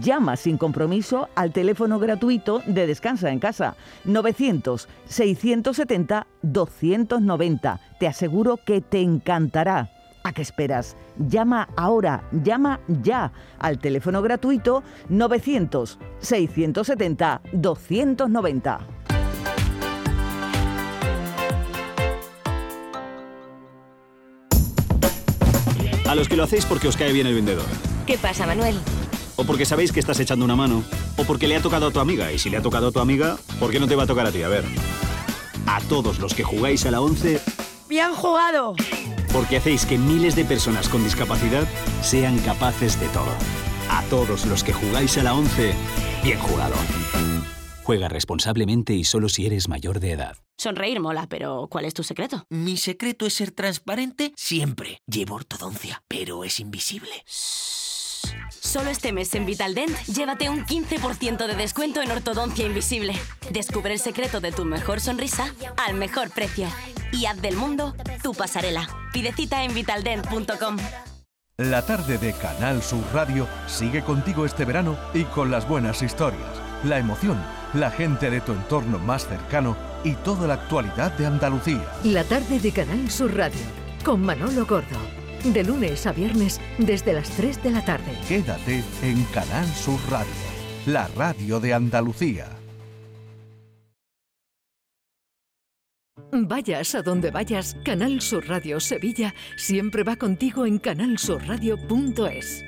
llama sin compromiso al teléfono gratuito de Descansa en Casa 900-670-290. Te aseguro que te encantará. ¿A qué esperas? Llama ahora, llama ya al teléfono gratuito 900-670-290. A los que lo hacéis porque os cae bien el vendedor. ¿Qué pasa, Manuel? O porque sabéis que estás echando una mano. O porque le ha tocado a tu amiga. Y si le ha tocado a tu amiga, ¿por qué no te va a tocar a ti? A ver. A todos los que jugáis a la 11, ¡Bien jugado! porque hacéis que miles de personas con discapacidad sean capaces de todo. A todos los que jugáis a la 11, bien jugado. Juega responsablemente y solo si eres mayor de edad. Sonreír mola, pero ¿cuál es tu secreto? Mi secreto es ser transparente siempre. Llevo ortodoncia, pero es invisible. Solo este mes en Vitaldent, llévate un 15% de descuento en ortodoncia invisible. Descubre el secreto de tu mejor sonrisa al mejor precio. Y haz del mundo tu pasarela. Pide cita en vitaldent.com. La tarde de Canal Sur Radio sigue contigo este verano y con las buenas historias, la emoción, la gente de tu entorno más cercano y toda la actualidad de Andalucía. La tarde de Canal Sur Radio con Manolo Gordo. De lunes a viernes desde las 3 de la tarde. Quédate en Canal Sur Radio, la radio de Andalucía. Vayas a donde vayas, Canal Sur Radio Sevilla siempre va contigo en canalsurradio.es.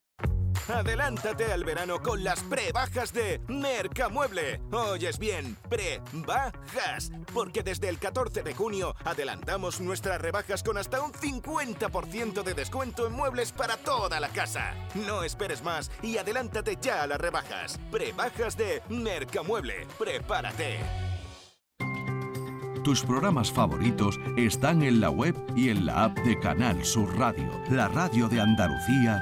Adelántate al verano con las prebajas de Mercamueble. Oyes bien, prebajas. Porque desde el 14 de junio adelantamos nuestras rebajas con hasta un 50% de descuento en muebles para toda la casa. No esperes más y adelántate ya a las rebajas. Prebajas de Mercamueble. Prepárate. Tus programas favoritos están en la web y en la app de Canal Sur Radio, la radio de Andalucía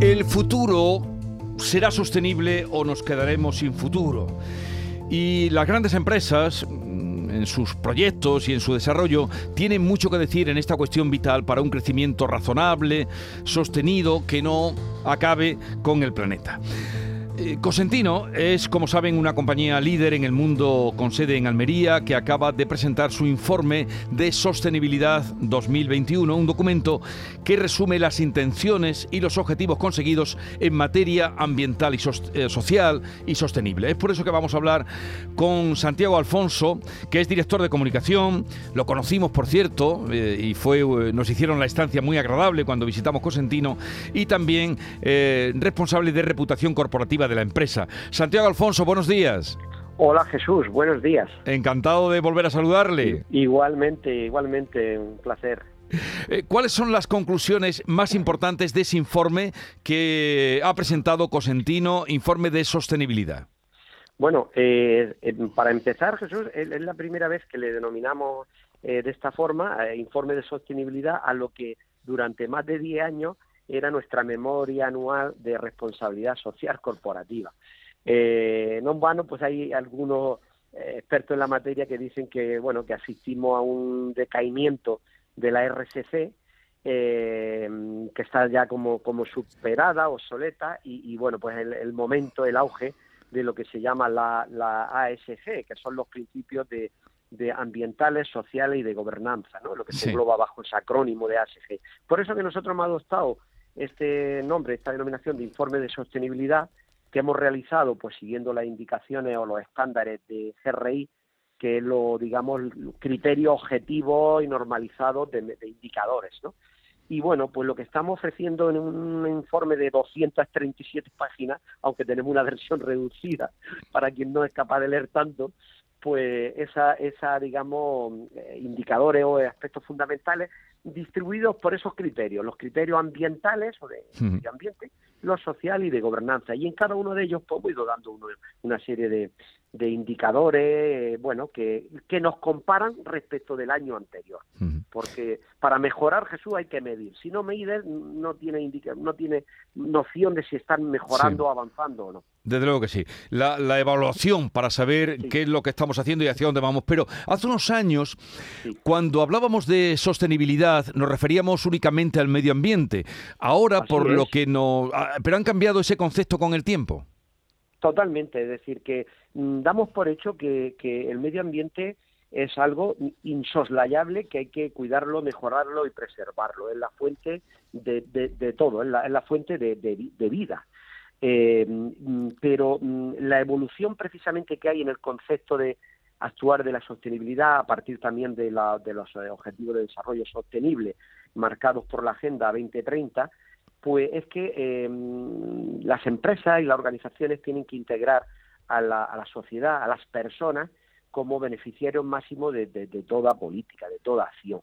El futuro será sostenible o nos quedaremos sin futuro. Y las grandes empresas, mm, en sus proyectos y en su desarrollo, tienen mucho que decir en esta cuestión vital para un crecimiento razonable, sostenido, que no acabe con el planeta. Eh, Cosentino es, como saben, una compañía líder en el mundo con sede en Almería que acaba de presentar su informe de sostenibilidad 2021, un documento que resume las intenciones y los objetivos conseguidos en materia ambiental y eh, social y sostenible. Es por eso que vamos a hablar con Santiago Alfonso, que es director de comunicación. Lo conocimos, por cierto, eh, y fue, nos hicieron la estancia muy agradable cuando visitamos Cosentino, y también responsable de reputación corporativa de la empresa. Santiago Alfonso, buenos días. Hola Jesús, buenos días. Encantado de volver a saludarle. Igualmente, igualmente, un placer. Eh, ¿Cuáles son las conclusiones más importantes de ese informe que ha presentado Cosentino, informe de sostenibilidad? Bueno, eh, eh, para empezar, Jesús, es, es la primera vez que le denominamos eh, de esta forma informe de sostenibilidad a lo que durante más de 10 años era nuestra memoria anual de responsabilidad social corporativa. Eh, no en vano, pues hay algunos eh, expertos en la materia que dicen que bueno que asistimos a un decaimiento de la RSC eh, que está ya como, como superada, obsoleta, y, y bueno, pues el, el momento, el auge de lo que se llama la, la ASG, que son los principios de, de ambientales, sociales y de gobernanza, ¿no? lo que se engloba bajo ese acrónimo de ASG. Por eso que nosotros hemos adoptado este nombre, esta denominación de informe de sostenibilidad que hemos realizado pues siguiendo las indicaciones o los estándares de GRI, que es lo, digamos, criterio objetivo y normalizado de, de indicadores, ¿no? Y bueno, pues lo que estamos ofreciendo en un informe de 237 páginas, aunque tenemos una versión reducida para quien no es capaz de leer tanto, pues esa, esa digamos, eh, indicadores o aspectos fundamentales distribuidos por esos criterios, los criterios ambientales o de medio ambiente, lo social y de gobernanza. Y en cada uno de ellos pues, hemos ido dando uno- una serie de, de indicadores, eh, bueno, que, que nos comparan respecto del año anterior. Porque para mejorar Jesús hay que medir. Si no mides, no tiene indica- no tiene noción de si están mejorando Sí. o avanzando o no. Desde luego que sí. La, la evaluación para saber qué es lo que estamos haciendo y hacia dónde vamos. Pero hace unos años, cuando hablábamos de sostenibilidad, nos referíamos únicamente al medio ambiente. Ahora, Así por lo que no... Pero han cambiado ese concepto con el tiempo. Totalmente, es decir, que mm, damos por hecho que, el medio ambiente es algo insoslayable que hay que cuidarlo, mejorarlo y preservarlo. Es la fuente de, de- de todo, es la, es la fuente de vida. Eh, mm, pero mm, la evolución precisamente que hay en el concepto de actuar de la sostenibilidad a partir también de, la- de los eh, objetivos de desarrollo sostenible marcados por la Agenda 2030, pues es que mm, las empresas y las organizaciones tienen que integrar a la, sociedad, a las personas, como beneficiarios máximos de, de- toda política, de toda acción.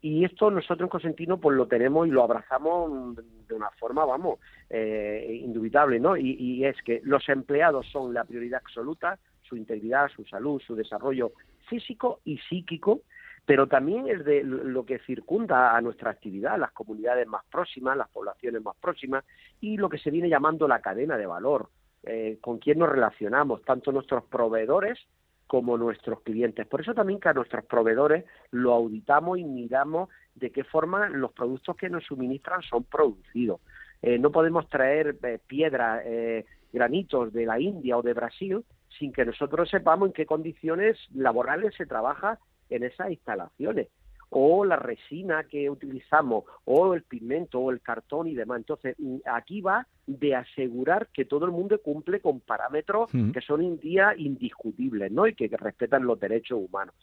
Y esto nosotros en Cosentino pues lo tenemos y lo abrazamos de una forma, vamos, eh, indubitable, ¿no? Y, y es que los empleados son la prioridad absoluta, su integridad, su salud, su desarrollo físico y psíquico, pero también es de lo que circunda a nuestra actividad, las comunidades más próximas, las poblaciones más próximas y lo que se viene llamando la cadena de valor, eh, con quién nos relacionamos, tanto nuestros proveedores como nuestros clientes. Por eso también que a nuestros proveedores lo auditamos y miramos de qué forma los productos que nos suministran son producidos. Eh, no podemos traer eh, piedras, eh, granitos de la India o de Brasil sin que nosotros sepamos en qué condiciones laborales se trabaja en esas instalaciones o la resina que utilizamos, o el pigmento, o el cartón y demás. Entonces, mm, aquí va de asegurar que todo el mundo cumple con parámetros que son en día indiscutibles, ¿no? Y que respetan los derechos humanos.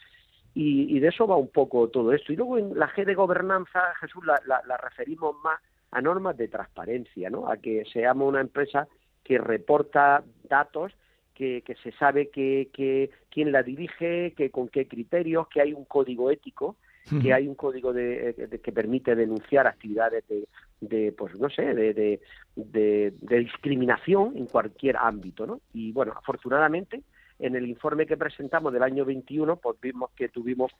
Y, y de eso va un poco todo esto. Y luego en la G de gobernanza, Jesús, la, la- la referimos más a normas de transparencia, ¿no? A que seamos una empresa que reporta datos que, que se sabe que, que quién la dirige, que con qué criterios, que hay un código ético, que hay un código de, de- que permite denunciar actividades de, de, pues no sé, de, de, de- de discriminación en cualquier ámbito, ¿no? Y bueno, afortunadamente en el informe que presentamos del año 21, pues vimos que tuvimos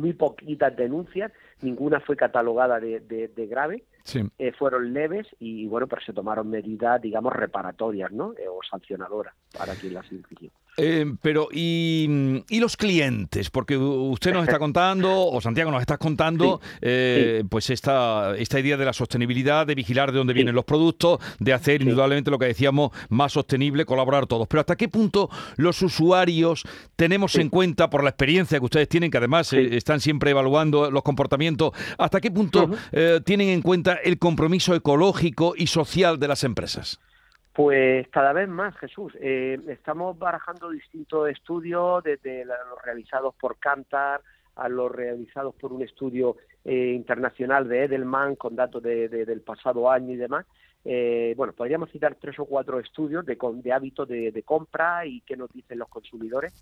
muy poquitas denuncias, ninguna fue catalogada de, de- de grave, Sí. eh, fueron leves y bueno, pero se tomaron medidas, digamos, reparatorias, ¿no? Eh, o sancionadoras para quien las infringió. Eh, pero, y, y los clientes? Porque usted nos está contando, o Santiago nos está contando, eh, pues esta, esta idea de la sostenibilidad, de vigilar de dónde vienen los productos, de hacer indudablemente lo que decíamos más sostenible, colaborar todos. Pero ¿hasta qué punto los usuarios tenemos en cuenta, por la experiencia que ustedes tienen, que además están siempre evaluando los comportamientos, hasta qué punto eh, tienen en cuenta el compromiso ecológico y social de las empresas? Pues cada vez más, Jesús. Eh, estamos barajando distintos estudios, desde los realizados por Cantar a los realizados por un estudio eh, internacional de Edelman con datos de- de- del pasado año y demás. Eh, bueno, podríamos citar tres o cuatro estudios de, de hábitos de, de compra y qué nos dicen los consumidores.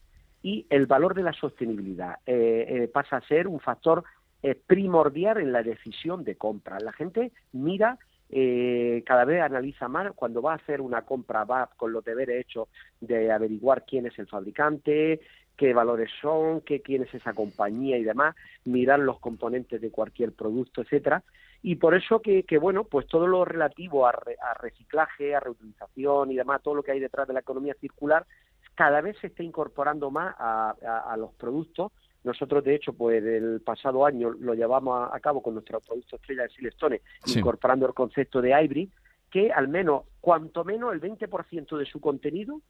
Y el valor de la sostenibilidad eh, eh, pasa a ser un factor eh, primordial en la decisión de compra. La gente mira eh, cada vez analiza más, cuando va a hacer una compra va con los deberes hechos de averiguar quién es el fabricante, qué valores son, qué, quién es esa compañía y demás, mirar los componentes de cualquier producto, etcétera. Y por eso que, que, bueno, pues todo lo relativo a, re- a reciclaje, a reutilización y demás, todo lo que hay detrás de la economía circular, cada vez se está incorporando más a, a- a los productos. Nosotros, de hecho, pues el pasado año lo llevamos a, a cabo con nuestro producto estrella de Silestone, Sí. incorporando el concepto de hybrid, que al menos, cuanto menos, el 20% de su contenido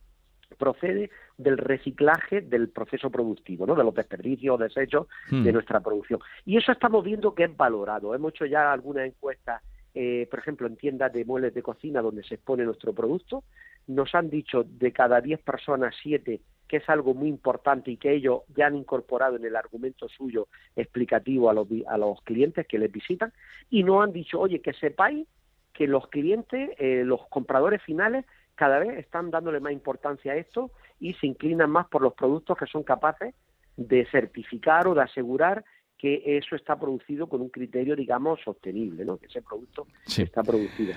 procede del reciclaje del proceso productivo, ¿no? de los desperdicios, desechos Hmm. de nuestra producción. Y eso estamos viendo que es valorado. Hemos hecho ya algunas encuestas, eh, por ejemplo, en tiendas de muebles de cocina donde se expone nuestro producto. Nos han dicho de cada 10 personas, 7 que es algo muy importante y que ellos ya han incorporado en el argumento suyo explicativo a los, a los clientes que les visitan y nos han dicho, oye, que sepáis que los clientes, eh, los compradores finales, cada vez están dándole más importancia a esto y se inclinan más por los productos que son capaces de certificar o de asegurar que eso está producido con un criterio, digamos, sostenible, ¿no? Que ese producto Sí. está producido.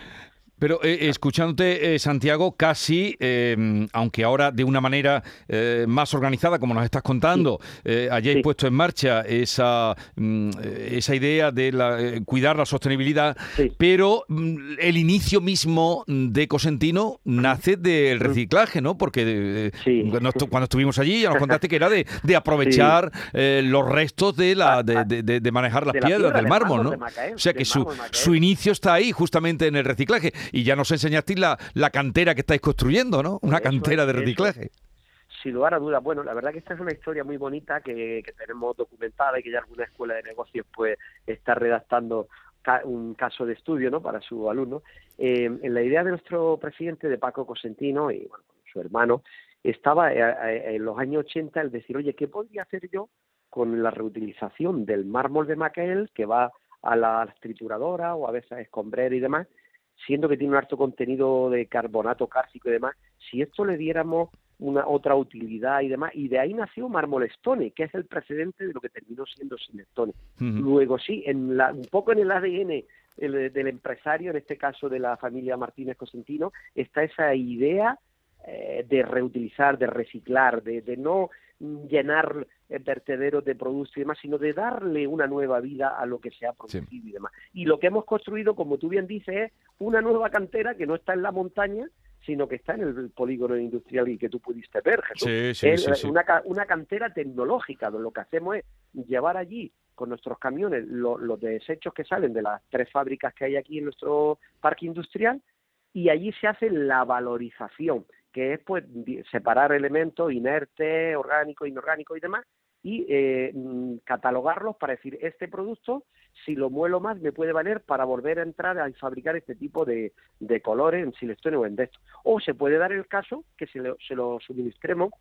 Pero eh, escuchándote, eh, Santiago, casi, eh, aunque ahora de una manera eh, más organizada, como nos estás contando, eh, hayáis puesto en marcha esa, mm, esa idea de la, eh, cuidar la sostenibilidad, pero mm, el inicio mismo de Cosentino nace del reciclaje, ¿no? Porque cuando, estu- cuando estuvimos allí ya nos contaste que era de, de aprovechar los restos de, la, de, de- de- de manejar las la piedras, piedra, del mármol, ¿no? o sea que su, su inicio está ahí, justamente en el reciclaje. Y ya nos enseñasteis la, la cantera que estáis construyendo, ¿no? Una Eso cantera es, de reciclaje. Sin lugar a dudas, bueno, la verdad que esta es una historia muy bonita que, que tenemos documentada y que ya alguna escuela de negocios pues está redactando un caso de estudio ¿no? para su alumno. Eh, en la idea de nuestro presidente, de Paco Cosentino, y bueno, su hermano, estaba eh, eh, en los años 80 el decir, oye, ¿qué podría hacer yo con la reutilización del mármol de Macael que va a la trituradora o a veces a escombrera y demás, siendo que tiene un alto contenido de carbonato cálcico y demás, si esto le diéramos una otra utilidad y demás, y de ahí nació Mármol Stone, que es el precedente de lo que terminó siendo Silestone. Ujú. Luego sí, en la, un poco en el ADN el- del empresario, en este caso de la familia Martínez Cosentino, está esa idea eh, de reutilizar, de reciclar, de, de no llenar eh, vertederos de productos y demás, sino de darle una nueva vida a lo que se ha producido y demás. Y lo que hemos construido, como tú bien dices, es una nueva cantera que no está en la montaña, sino que está en el polígono industrial y que tú pudiste ver, Jesús. Sí, sí, Es sí. Una, ca- una cantera tecnológica, donde lo que hacemos es llevar allí con nuestros camiones lo- los desechos que salen de las tres fábricas que hay aquí en nuestro parque industrial y allí se hace la valorización, que es pues separar elementos inertes, orgánicos, inorgánicos y demás y eh, mm, catalogarlos para decir este producto si lo muelo más me puede valer para volver a entrar a fabricar este tipo de, de colores en Silestone o en Desto. O se puede dar el caso que se lo, se lo suministremos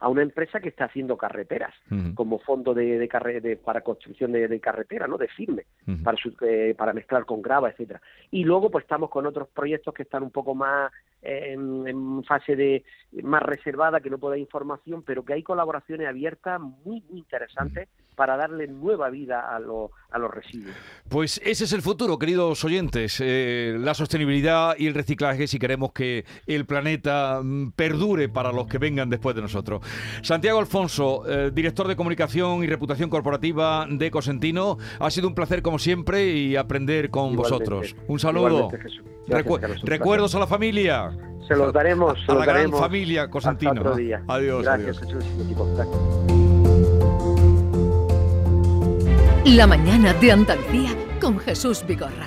a una empresa que está haciendo carreteras como fondo de, de carre- de- para construcción de, de carretera, ¿no? De firme, para, su- eh, para mezclar con grava, etcétera. Y luego pues estamos con otros proyectos que están un poco más en, en fase de más reservada, que no puedo dar información, pero que hay colaboraciones abiertas muy, muy interesantes para darle nueva vida a, lo- a los residuos. Pues ese es el futuro, queridos oyentes, eh, la sostenibilidad y el reciclaje si queremos que el planeta mm, perdure para los que vengan después de nosotros. Santiago Alfonso, eh, director de comunicación y reputación corporativa de Cosentino, ha sido un placer como siempre y aprender con Igualmente. vosotros. Un saludo. Recu- recuerdos a la familia. Se los daremos, se a los la gran daremos familia Cosentino. hasta otro día. Adiós, Gracias, adiós. La mañana de Andalucía con Jesús Vigorra.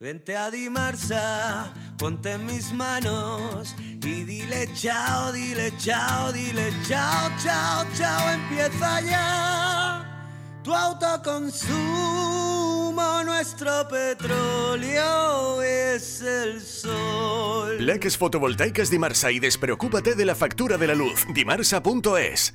Vente a Dimarsa, ponte en mis manos y dile chao, dile chao, dile chao, chao, chao, empieza ya tu autoconsumo, nuestro petróleo es el sol. Leques fotovoltaicas Dimarsa y despreocúpate de la factura de la luz. Dimarsa.es.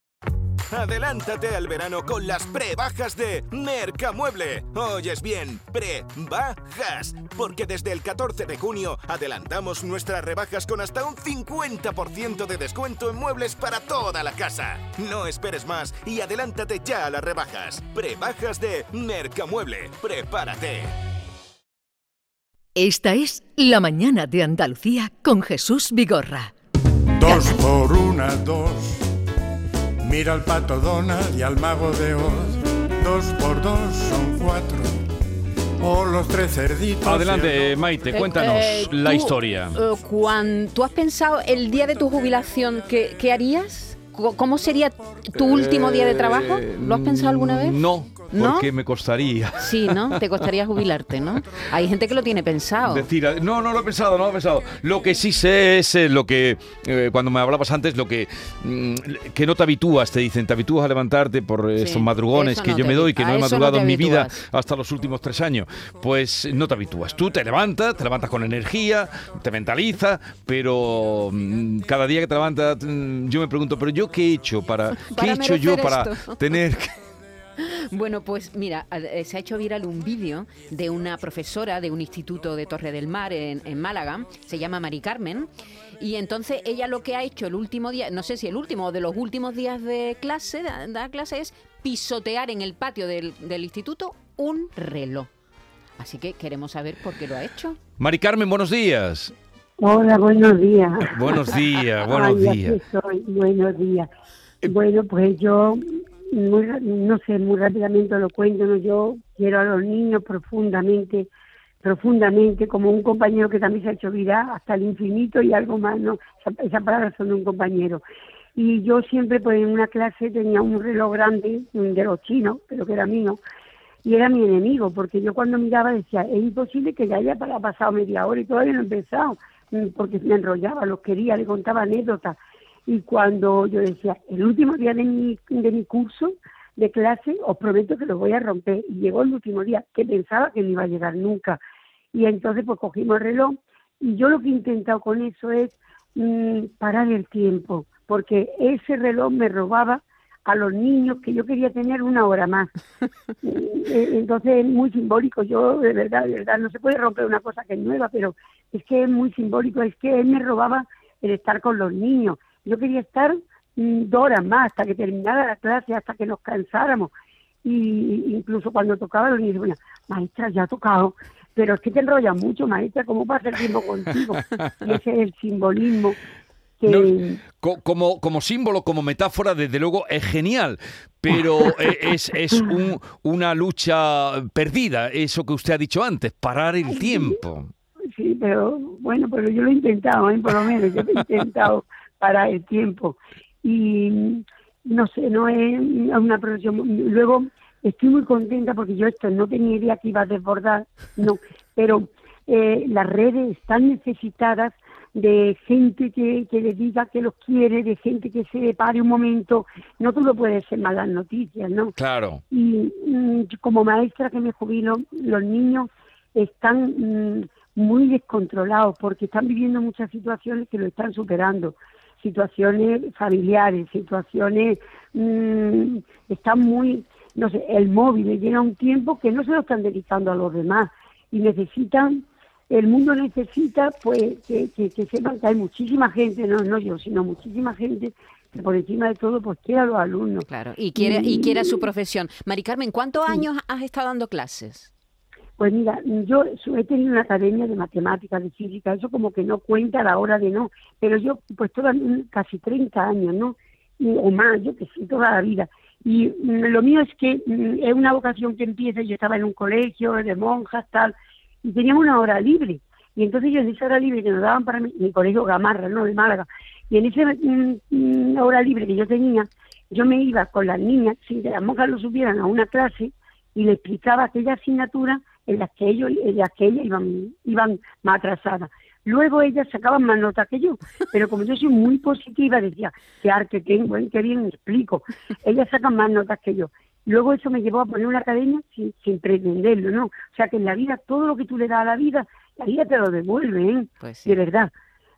Adelántate al verano con las prebajas de Mercamueble. Oyes bien, prebajas. Porque desde el 14 de junio adelantamos nuestras rebajas con hasta un 50% de descuento en muebles para toda la casa. No esperes más y adelántate ya a las rebajas. Prebajas de Mercamueble. Prepárate. Esta es La mañana de Andalucía con Jesús Vigorra. Dos por una, dos. Mira al pato Donald y al mago de Oz. Dos por dos son cuatro. O los tres cerditos. Adelante, el- Maite, Eh, cuéntanos eh, la tú, historia. eh, ¿Tú has pensado el día de tu jubilación qué, qué harías? ¿Cómo sería tu último día de trabajo? ¿Lo has pensado alguna vez? Eh, No, ¿No? porque me costaría. Sí, ¿no? Te costaría jubilarte, ¿no? Hay gente que lo tiene pensado. Decir, no, no lo he pensado, no lo he pensado. Lo que sí sé es eh, lo que, eh, cuando me hablabas antes, lo que, mm, que no te habitúas, te dicen, te habitúas a levantarte por eh, Sí, estos madrugones que yo me doy, que no he no madrugado en mi vida hasta los últimos tres años. Pues no te habitúas. Tú te levantas, te levantas con energía, te mentalizas, pero mm, cada día que te levantas, mm, yo me pregunto, ¿pero yo qué he hecho para, qué he hecho yo para tener que Bueno, pues mira, eh, se ha hecho viral un vídeo de una profesora de un instituto de Torre del Mar en, en Málaga, se llama Mari Carmen, y entonces ella lo que ha hecho el último día, no sé si el último o de los últimos días de clase, de clase es pisotear en el patio del, del instituto un reloj. Así que queremos saber por qué lo ha hecho. Mari Carmen, buenos días. Hola, buenos días. Buenos días, buenos Ay, aquí días. estoy, buenos días. Bueno, pues yo, muy no sé, muy rápidamente lo cuento, ¿no? yo quiero a los niños profundamente, profundamente, como un compañero que también se ha hecho vida hasta el infinito y algo más, ¿no? Esa, esa son de un compañero. Y yo siempre, pues en una clase tenía un reloj grande de los chinos, pero que era mío, y era mi enemigo, porque yo cuando miraba decía, es imposible que ya haya pa- pasado media hora y todavía no he empezado, mm, porque me enrollaba, los quería, le contaba anécdotas. Y cuando yo decía, el último día de mi, de mi curso de clase, os prometo que lo voy a romper. Y llegó el último día, que pensaba que no iba a llegar nunca. Y entonces pues cogimos el reloj y yo lo que he intentado con eso es mm, parar el tiempo, porque ese reloj me robaba a los niños que yo quería tener una hora más. Eh, Entonces es muy simbólico, yo de verdad, de verdad, no se puede romper una cosa que es nueva, pero es que es muy simbólico, es que él me robaba el estar con los niños. Yo quería estar dos horas más hasta que terminara la clase, hasta que nos cansáramos. Y incluso cuando tocaba los niños, bueno, maestra, ya ha tocado, pero es que te enrollas mucho, maestra, ¿cómo pasa el tiempo contigo? Y ese es el simbolismo. No, co- como, como símbolo, como metáfora, desde luego es genial, pero eh, es, es un- una lucha perdida, eso que usted ha dicho antes, parar el tiempo. Sí, pero bueno, pero yo lo he intentado, ¿eh? por lo menos, yo lo he intentado para el tiempo. Y mm, no sé, no es una profesión. Luego estoy muy contenta porque yo esto no tenía idea que iba a desbordar, no, pero eh, las redes están necesitadas de gente que, que le diga que los quiere, de gente que se pare un momento. No todo puede ser malas noticias, ¿no? Claro. y mm, yo como maestra que me jubilo, los niños están mm, muy descontrolados porque están viviendo muchas situaciones que lo están superando, situaciones familiares, situaciones, mm, están muy, no sé, el móvil les llega un tiempo que no se lo están dedicando a los demás y necesitan, el mundo necesita pues que, que, que sepan que hay muchísima gente, no, no yo, sino muchísima gente que por encima de todo pues quiere a los alumnos. Claro, y quiere, y quiere su profesión. Mari Carmen, ¿cuántos años has estado dando clases? Pues mira, yo he tenido una academia de matemáticas, de física, eso como que no cuenta a la hora de no, pero yo pues toda, casi 30 años, ¿no? O más, yo que sí, toda la vida. Y mm, lo mío es que mm, es una vocación que empieza, yo estaba en un colegio de monjas, tal, y teníamos una hora libre. Y entonces yo en esa hora libre que nos daban para mi, mi colegio Gamarra, ¿no? De Málaga, y en esa mm, mm, hora libre que yo tenía, yo me iba con las niñas, sin que las monjas lo supieran, a una clase y le explicaba aquella asignatura en las que ellos en las que ellas iban iban más atrasadas. Luego ellas sacaban más notas que yo, pero como yo soy muy positiva, decía, qué arte tengo, ¿eh? qué bien explico. Ellas sacan más notas que yo. Luego eso me llevó a poner una academia sin, sin pretenderlo, ¿no? O sea que en la vida, todo lo que tú le das a la vida, la vida te lo devuelve, ¿eh? Pues De verdad.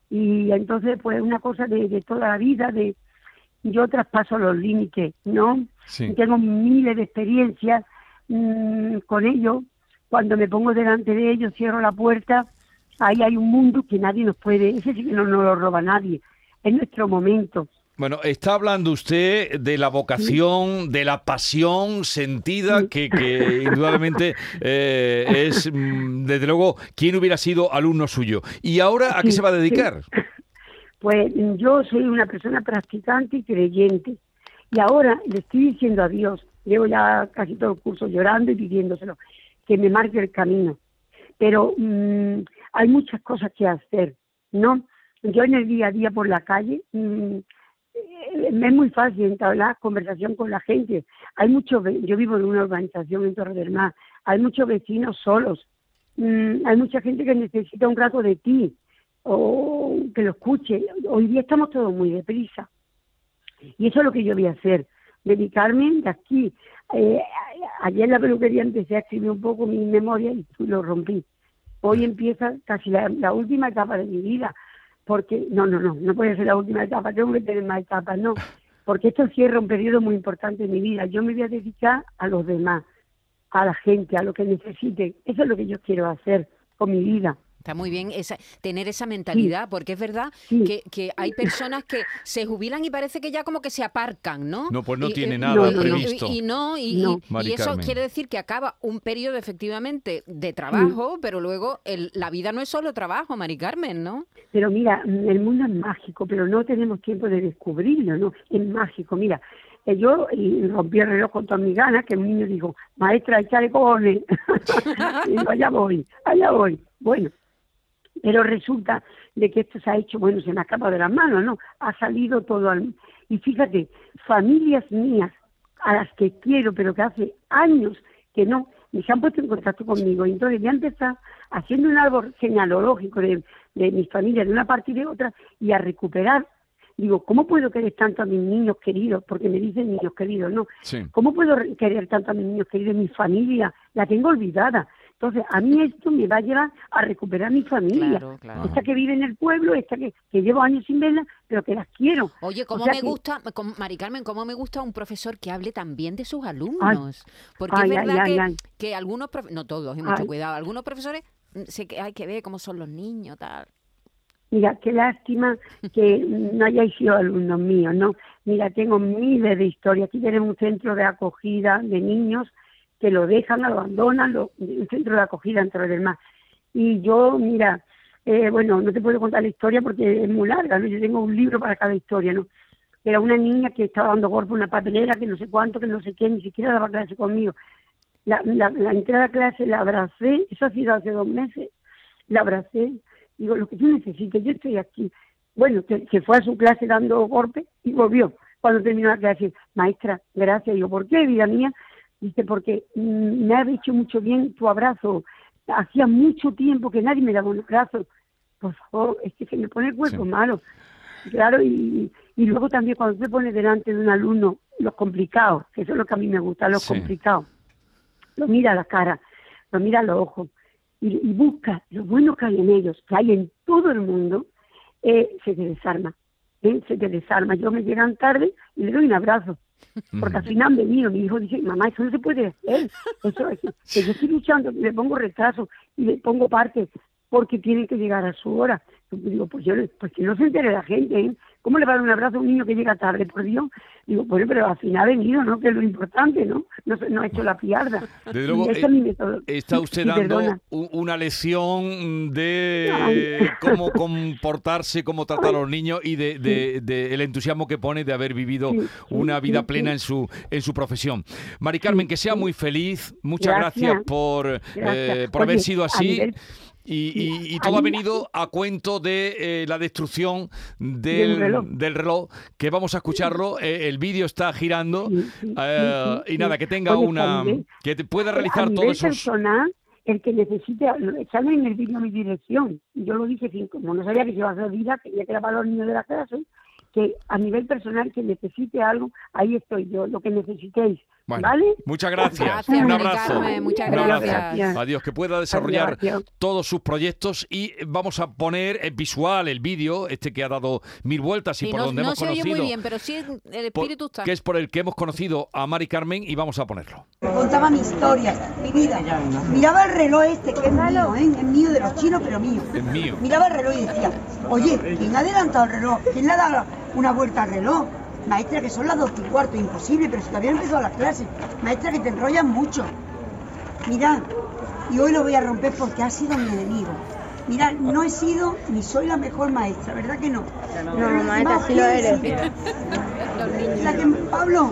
Y entonces, pues una cosa de, de toda la vida, de yo traspaso los límites, ¿no? Sí. Tengo miles de experiencias mm, con ellos. Cuando me pongo delante de ellos, cierro la puerta, ahí hay un mundo que nadie nos puede, ese sí que no nos lo roba nadie. Es nuestro momento. Bueno, está hablando usted de la vocación, de la pasión sentida que, que indudablemente eh, es, mm, desde luego, quien hubiera sido alumno suyo. ¿Y ahora a qué Sí, se va a sí. dedicar? Pues mm, yo soy una persona practicante y creyente. Y ahora le estoy diciendo a Dios, llevo ya casi todo el curso llorando y pidiéndoselo, que me marque el camino. Pero mm, hay muchas cosas que hacer, ¿no? Yo en el día a día por la calle, mm, eh, me es muy fácil entablar conversación con la gente. Hay muchos, yo vivo en una urbanización en Torre del Mar, hay muchos vecinos solos, Mm, hay mucha gente que necesita un rato de ti o que lo escuche. Hoy día estamos todos muy deprisa. Y eso es lo que yo voy a hacer, dedicarme de aquí. Eh, ayer en la peluquería empecé a escribir un poco mi memoria y lo rompí. Hoy empieza casi la, la última etapa de mi vida, porque no, no, no, no puede ser la última etapa, tengo que tener más etapas, no, porque esto cierra un periodo muy importante en mi vida. Yo me voy a dedicar a los demás, a la gente, a lo que necesite. Eso es lo que yo quiero hacer con mi vida. Está muy bien esa, tener esa mentalidad, porque es verdad que, que hay personas que se jubilan y parece que ya como que se aparcan, ¿no? No, pues no Y, tiene eh, nada previsto. Y, no, y, No. y- y Mari eso Carmen. quiere decir que acaba un periodo efectivamente de trabajo, pero luego el- la vida no es solo trabajo, Mari Carmen, ¿no? Pero mira, el mundo es mágico, pero no tenemos tiempo de descubrirlo, ¿no? Es mágico. Mira, eh, yo y rompí el reloj con todas mis ganas, que un niño dijo, maestra, échale cojones. y digo, allá voy, allá voy. Bueno, pero resulta de que esto se ha hecho, bueno, se me ha escapado de las manos, ¿no? Ha salido todo al... Y fíjate, familias mías a las que quiero, pero que hace años que no, ni se han puesto en contacto conmigo. Y entonces voy a empezar haciendo un árbol genealógico de, de mi familia, de una parte y de otra, y a recuperar. Digo, ¿cómo puedo querer tanto a mis niños queridos? Porque me dicen niños queridos, ¿no? Sí. ¿Cómo puedo re- querer tanto a mis niños queridos? Mi familia, la tengo olvidada. Entonces, a mí esto me va a llevar a recuperar mi familia. Claro, claro. Esta que vive en el pueblo, esta que, que llevo años sin verla, pero que las quiero. Oye, O cómo sea me que- gusta, com- Mari Carmen, cómo me gusta un profesor que hable también de sus alumnos. Porque Ay, es verdad ay, que, que algunos, profe- no todos, hay mucho cuidado, algunos profesores mm, sé que hay que ver cómo son los niños, tal. Mira, qué lástima que no hayáis sido alumnos míos, ¿no? Mira, tengo miles de historias. Aquí tenemos un centro de acogida de niños que lo dejan, lo abandonan, lo- un centro de acogida en Torre del Mar. Y yo, mira, eh, bueno, no te puedo contar la historia porque es muy larga, ¿no? Yo tengo un libro para cada historia, ¿no? Era una niña que estaba dando golpe una papelera, que no sé cuánto, que no sé qué, ni siquiera daba clase conmigo. La, la, la entrada a clase la abracé, eso ha sido hace dos meses, la abracé, digo, lo que tú necesites, yo estoy aquí. Bueno, que, que fue a su clase dando golpes y volvió. Cuando terminó la clase, maestra, gracias. Digo, ¿por qué, vida mía? Dice, porque mm, me ha hecho mucho bien tu abrazo. Hacía mucho tiempo que nadie me daba un abrazo. Por favor, es que se me pone el cuerpo malo. Claro, y, y luego también cuando te pones delante de un alumno, los complicados, que eso es lo que a mí me gusta, los Sí. complicados. Lo mira a la cara, lo mira a los ojos y, y busca lo bueno que hay en ellos, que hay en todo el mundo, eh, se te desarma. ¿Eh? Se te desarma. Yo me llegan tarde y le doy un abrazo. Porque al final han venido, mi hijo dice, mamá, eso no se puede hacer. Eso es que yo estoy luchando, le pongo retraso y le pongo parte porque tienen que llegar a su hora. Digo, pues yo, pues que no se entere la gente, ¿eh? ¿Cómo le va a dar un abrazo a un niño que llega tarde, por Dios? Digo, bueno, pero al final ha venido, ¿no? Que es lo importante, ¿no? No, no ha hecho la piarda. Desde luego, eh. Está usted dando una lección de Ay. cómo comportarse, cómo tratar a los niños y de, de- de el entusiasmo que pone de haber vivido Sí, una vida sí, plena en su en su profesión. Mari Carmen, que sea muy feliz. Muchas gracias, Gracias. por, eh, Gracias. por haber Oye, sido a así. nivel- Y, y- y a todo ha venido a cuento de eh, la destrucción Del reloj. del reloj, que vamos a escucharlo. eh, el vídeo está girando. eh, sí, y sí. nada, que tenga Oye, una. que te pueda a realizar nivel todos esos. personal, el que necesite, sale en el vídeo mi dirección. Yo lo dije, como no sabía que se iba a hacer vida, que era para los niños de la clase, que a nivel personal, que necesite algo, ahí estoy yo, lo que necesitéis. Bueno, ¿Vale? Muchas gracias. Gracias, Un abrazo. Carmen, muchas Un abrazo. gracias. Adiós. Que pueda desarrollar Adiós. todos sus proyectos y vamos a poner el visual, el vídeo, este que ha dado mil vueltas y por no donde no hemos se oye conocido. muy bien, pero sí el espíritu está. que es por el que hemos conocido a Mari Carmen y vamos a ponerlo. Contaba mi historia, mi vida. Miraba el reloj este, que es mío, ¿eh? es mío de los chinos, pero mío. Es mío. Miraba el reloj y decía, oye, ¿quién ha adelantado el reloj? ¿Quién le ha dado una vuelta al reloj? Maestra, que son las dos y cuarto, imposible, pero si todavía no empezado las clases. Maestra, que te enrollan mucho. Mirad, y hoy lo voy a romper porque ha sido mi enemigo. Mirad, no he sido ni soy la mejor maestra, ¿verdad que no? No, los maestra, sí lo eres. La que, Pablo,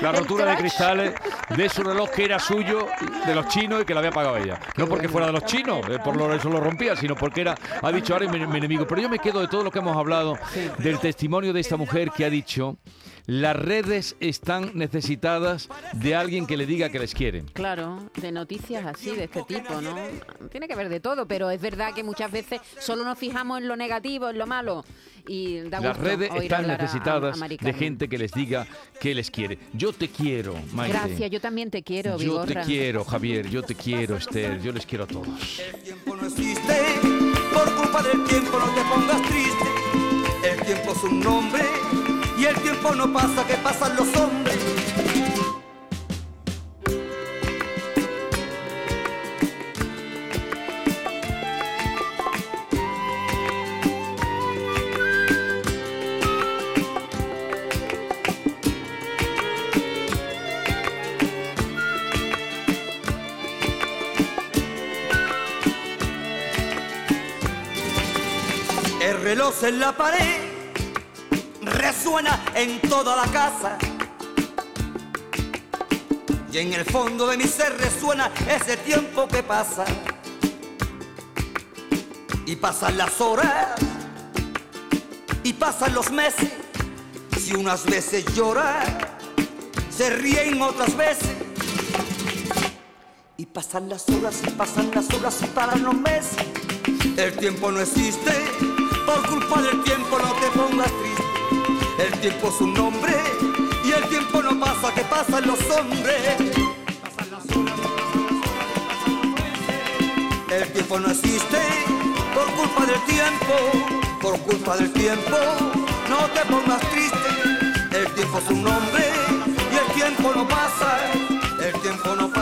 la rotura de cristales de su reloj que era suyo, de los chinos y que lo había pagado ella. No porque fuera de los chinos, eh, por lo, eso lo rompía, sino porque era, ha dicho ahora es mi, mi enemigo. Pero yo me quedo de todo lo que hemos hablado, del testimonio de esta mujer que ha dicho, las redes están necesitadas de alguien que le diga que les quiere. Claro, de noticias así, de este tipo, ¿no? Tiene que haber de todo, pero es verdad que muchas veces solo nos fijamos en lo negativo, en lo malo. Y da Las gusto redes oír están hablar a- a- necesitadas a de gente que les diga que les quiere. Yo te quiero, Maite. Gracias, yo también te quiero, Yo te Vigorra. quiero, Javier. Yo te quiero, Esther. Yo les quiero a todos. no existe. Por culpa del tiempo no te pongas triste. El tiempo es un nombre y el tiempo no pasa, que pasan los hombres. El reloj en la pared resuena en toda la casa. Y en el fondo de mi ser resuena ese tiempo que pasa. Y pasan las horas y pasan los meses. Si unas veces llora, se ríen otras veces. Y pasan las horas y pasan las horas y paran los meses. El tiempo no existe, por culpa del tiempo no te pongas triste. El tiempo es un nombre y el tiempo no pasa, que pasan los hombres. El tiempo no existe por culpa del tiempo, por culpa del tiempo, no te pongas triste. El tiempo es un nombre y el tiempo no pasa, el tiempo no pasa.